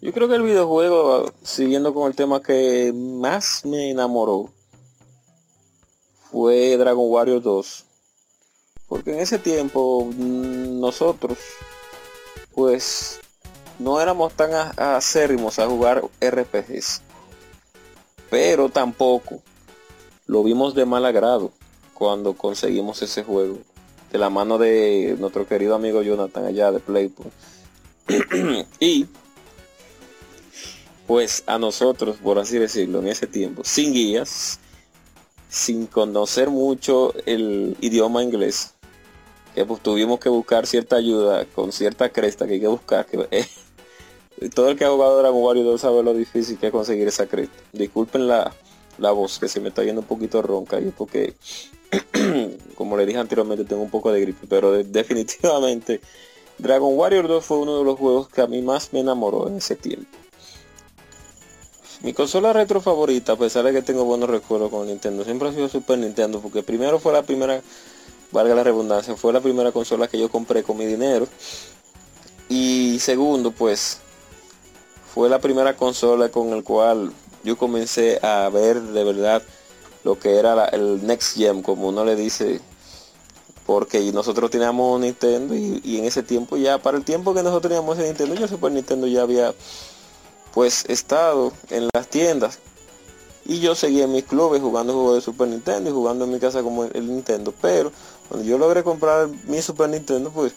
Yo creo que el videojuego, siguiendo con el tema que más me enamoró, fue Dragon Warrior 2. Porque en ese tiempo mm, nosotros, pues no éramos tan acérrimos a jugar RPGs. Pero tampoco lo vimos de mal agrado cuando conseguimos ese juego. De la mano de nuestro querido amigo Jonathan allá de Playpoint. y pues a nosotros, por así decirlo, en ese tiempo, sin guías, sin conocer mucho el idioma inglés, que pues tuvimos que buscar cierta ayuda con cierta cresta que hay que buscar, que todo el que ha jugado Dragon Warrior 2 sabe lo difícil que es conseguir esa cresta. Disculpen la, voz que se me está yendo un poquito ronca y porque, como le dije anteriormente, tengo un poco de gripe, pero definitivamente Dragon Warrior 2 fue uno de los juegos que a mí más me enamoró en ese tiempo. Mi consola retro favorita, a pesar de que tengo buenos recuerdos con Nintendo, siempre ha sido Super Nintendo, porque primero fue la primera, valga la redundancia, fue la primera consola que yo compré con mi dinero. Y segundo, pues fue la primera consola con el cual yo comencé a ver de verdad lo que era el Next Gen, como uno le dice, porque nosotros teníamos Nintendo y, en ese tiempo ya, para el tiempo que nosotros teníamos ese Nintendo, yo Super Nintendo ya había pues estado en las tiendas. Y yo seguía en mis clubes jugando juegos de Super Nintendo y jugando en mi casa como el Nintendo, pero cuando yo logré comprar mi Super Nintendo, pues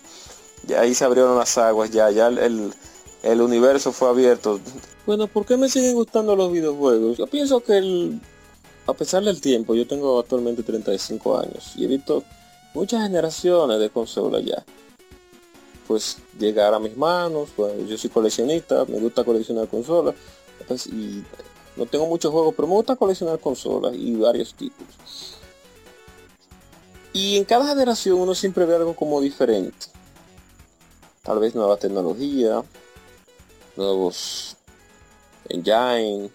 ya ahí se abrieron las aguas, ya, ya el universo fue abierto. Bueno, ¿por qué me siguen gustando los videojuegos? Yo pienso que el, a pesar del tiempo, yo tengo actualmente 35 años y he visto muchas generaciones de consolas ya. Pues llegar a mis manos, pues, yo soy coleccionista, me gusta coleccionar consolas pues, y no tengo muchos juegos, pero me gusta coleccionar consolas y varios títulos. Y en cada generación uno siempre ve algo como diferente. Tal vez nueva tecnología, nuevos engine,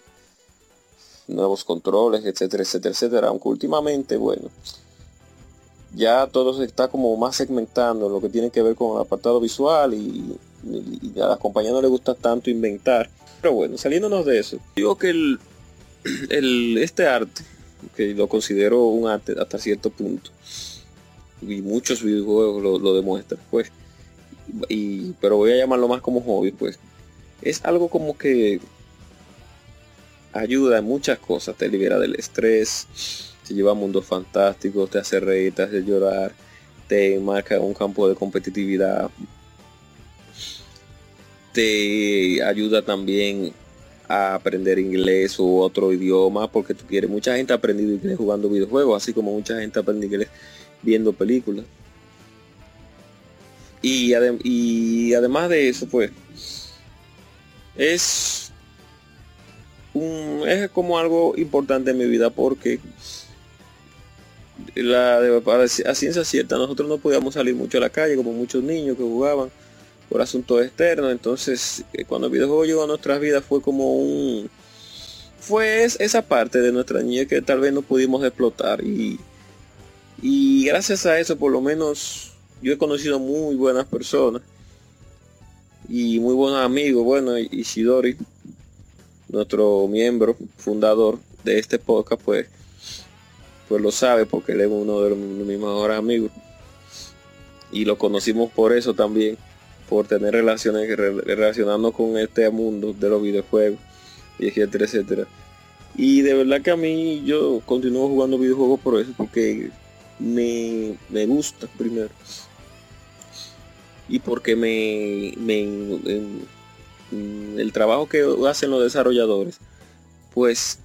nuevos controles, etcétera, etcétera, etcétera. Aunque últimamente, bueno, ya todo se está como más segmentando lo que tiene que ver con el apartado visual y, a las compañías no les gusta tanto inventar. Pero bueno, saliéndonos de eso, digo que el, el, este arte, que lo considero un arte hasta cierto punto, y muchos videojuegos lo, lo demuestran, pues, y, pero voy a llamarlo más como hobby, pues, es algo como que ayuda en muchas cosas, te libera del estrés, te lleva a mundos fantásticos, te hace reír, te hace llorar, te marca un campo de competitividad, te ayuda también a aprender inglés u otro idioma porque tú quieres. Mucha gente ha aprendido inglés jugando videojuegos, así como mucha gente aprende inglés viendo películas. Y, y además de eso, pues, es, un, es como algo importante en mi vida porque la, a ciencia cierta nosotros no podíamos salir mucho a la calle como muchos niños que jugaban por asuntos externos. Entonces, eh, cuando el videojuego llegó a nuestras vidas fue como un... Fue esa parte de nuestra niñez que tal vez no pudimos explotar. Y, y gracias a eso, por lo menos, yo he conocido muy buenas personas. Y muy buenos amigos. Bueno, Isidori, nuestro miembro, fundador de este podcast, pues, pues lo sabe porque él es uno de mis mejores amigos. Y lo conocimos por eso también por tener relaciones relacionando con este mundo de los videojuegos y etcétera etcétera y de verdad que a mí yo continúo jugando videojuegos por eso porque me, me gusta primero y porque me, el trabajo que hacen los desarrolladores pues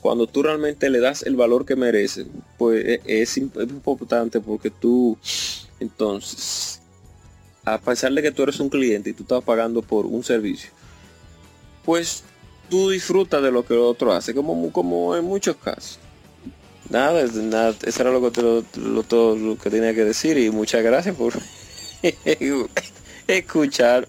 cuando tú realmente le das el valor que merece pues e, es importante porque tú entonces a pesar de que tú eres un cliente y tú estás pagando por un servicio, pues tú disfrutas de lo que el otro hace, como, como en muchos casos. Nada, nada eso era lo que, lo, todo lo que tenía que decir y muchas gracias por escuchar.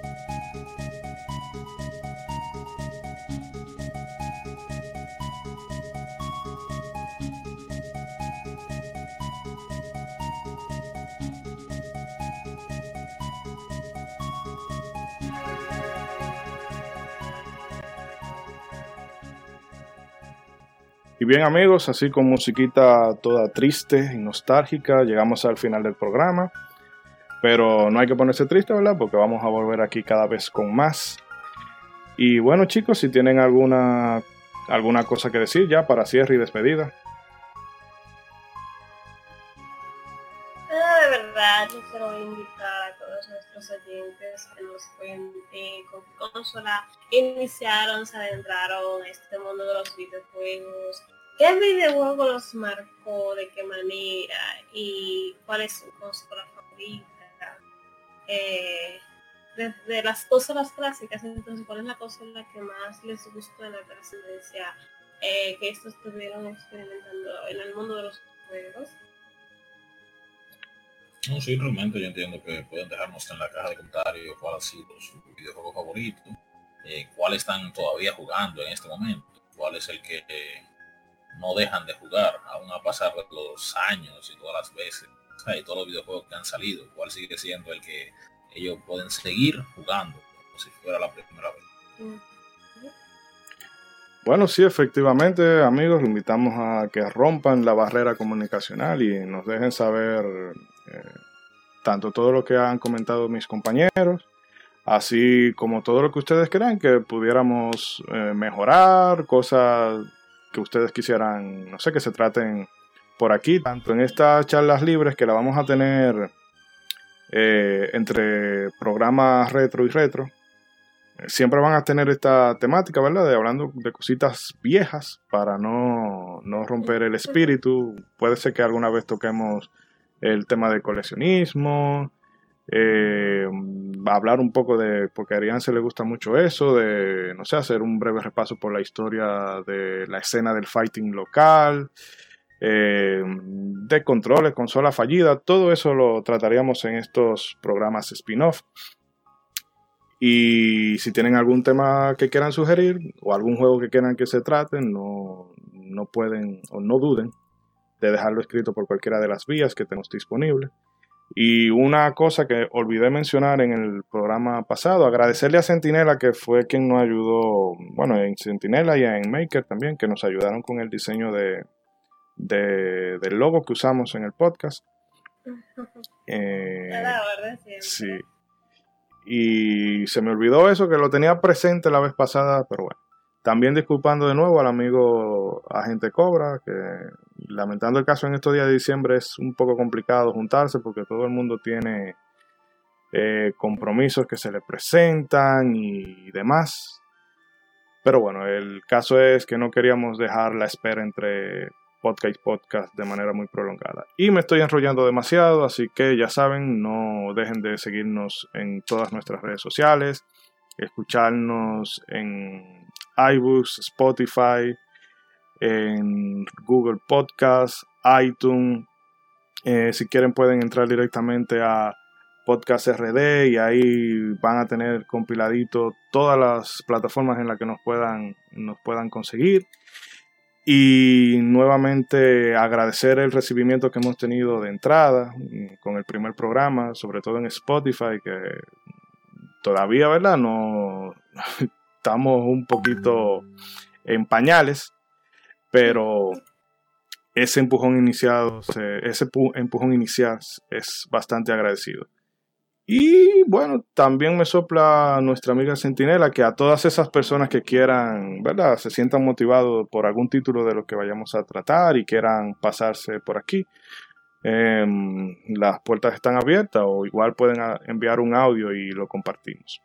Y bien amigos, así con musiquita toda triste y nostálgica, llegamos al final del programa. Pero no hay que ponerse triste, ¿verdad? Porque vamos a volver aquí cada vez con más. Y bueno chicos, si tienen alguna, alguna cosa que decir ya para cierre y despedida. Ah, de verdad, yo quiero invitar a todos nuestros oyentes que nos cuenten con qué consola iniciaron, se adentraron a este mundo de los videojuegos, qué videojuego los marcó, de qué manera y cuál es su consola favorita. Eh, desde las consolas clásicas, entonces, ¿cuál es la consola que más les gustó en la presidencia eh, que estos estuvieron experimentando en el mundo de los juegos? No, sí, realmente yo entiendo que pueden dejarnos en la caja de comentarios cuál ha sido su videojuego favorito, eh, cuál están todavía jugando en este momento, cuál es el que eh, no dejan de jugar, aún a pasar los años y todas las veces, y todos los videojuegos que han salido, cuál sigue siendo el que ellos pueden seguir jugando, como si fuera la primera vez. Bueno, sí, efectivamente, amigos, invitamos a que rompan la barrera comunicacional y nos dejen saber tanto todo lo que han comentado mis compañeros, así como todo lo que ustedes crean que pudiéramos eh, mejorar, cosas que ustedes quisieran, no sé, que se traten por aquí, tanto en estas charlas libres que la vamos a tener eh, entre programas retro y retro. Siempre van a tener esta temática, ¿verdad? De hablando de cositas viejas para no, no romper el espíritu. Puede ser que alguna vez toquemos el tema de coleccionismo, eh, hablar un poco de, porque a Arián se le gusta mucho eso, de, no sé, hacer un breve repaso por la historia de la escena del fighting local. eh, de controles, consola fallida, todo eso lo trataríamos en estos programas spin-off. Y si tienen algún tema que quieran sugerir o algún juego que quieran que se trate, no, no pueden o no duden de dejarlo escrito por cualquiera de las vías que tenemos disponibles. Y una cosa que olvidé mencionar en el programa pasado, agradecerle a Sentinela que fue quien nos ayudó, bueno, en Sentinela y en Maker también, que nos ayudaron con el diseño de, del logo que usamos en el podcast. Eh, sí. Y se me olvidó eso, que lo tenía presente la vez pasada, pero bueno. También disculpando de nuevo al amigo Agente Cobra, que lamentando el caso en estos días de diciembre es un poco complicado juntarse porque todo el mundo tiene eh, compromisos que se le presentan y demás. Pero bueno, el caso es que no queríamos dejar la espera entre podcast podcast de manera muy prolongada. Y me estoy enrollando demasiado, así que ya saben, no dejen de seguirnos en todas nuestras redes sociales, escucharnos en iBooks, Spotify, en Google Podcast, iTunes. Eh, si quieren pueden entrar directamente a Podcast RD y ahí van a tener compiladito todas las plataformas en las que nos puedan, nos puedan conseguir. Y nuevamente agradecer el recibimiento que hemos tenido de entrada mm, con el primer programa, sobre todo en Spotify, que todavía, ¿verdad? No estamos un poquito en pañales, pero ese empujón iniciado, ese empujón inicial es bastante agradecido. Y bueno, también me sopla nuestra amiga Centinela que a todas esas personas que quieran, ¿verdad? Se sientan motivados por algún título de lo que vayamos a tratar y quieran pasarse por aquí. Em, las puertas están abiertas o igual pueden enviar un audio y lo compartimos.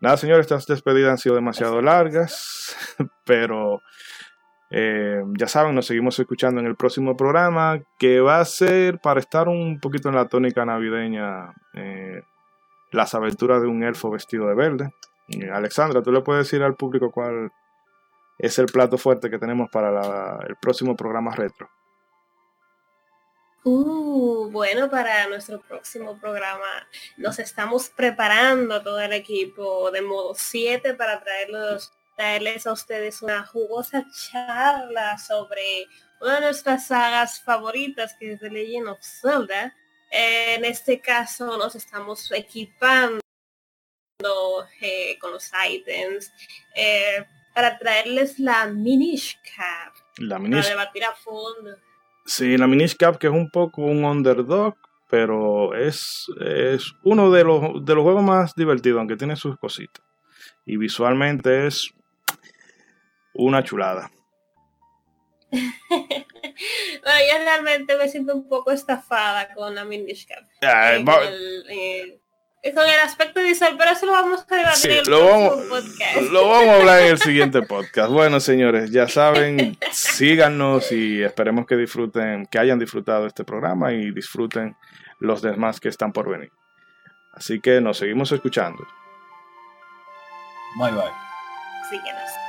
Nada, señores, estas despedidas han sido demasiado largas, pero eh, ya saben, nos seguimos escuchando en el próximo programa, que va a ser para estar un poquito en la tónica navideña, eh, las aventuras de un elfo vestido de verde. Alexandra, ¿tú le puedes decir al público cuál es el plato fuerte que tenemos para el próximo programa retro? Uh, bueno, para nuestro próximo programa nos estamos preparando todo el equipo de modo 7 para traerlos traerles a ustedes una jugosa charla sobre una de nuestras sagas favoritas que es The Legend of Zelda. En este caso nos estamos equipando eh, con los items eh, para traerles la Minish Cap. La Minish... Para debatir a fondo. Sí, la Minish Cap que es un poco un underdog, pero es, es uno de los, de los juegos más divertidos, aunque tiene sus cositas. Y visualmente es una chulada. bueno, yo realmente me siento un poco estafada con la Minish Cap. Eh, con, el, con, el, aspecto visual, pero eso lo vamos a debatir en el lo vamos, podcast. Lo vamos a hablar en el siguiente podcast. Bueno, señores, ya saben, síganos y esperemos que disfruten, que hayan disfrutado este programa y disfruten los demás que están por venir. Así que nos seguimos escuchando. Bye bye. Síguenos.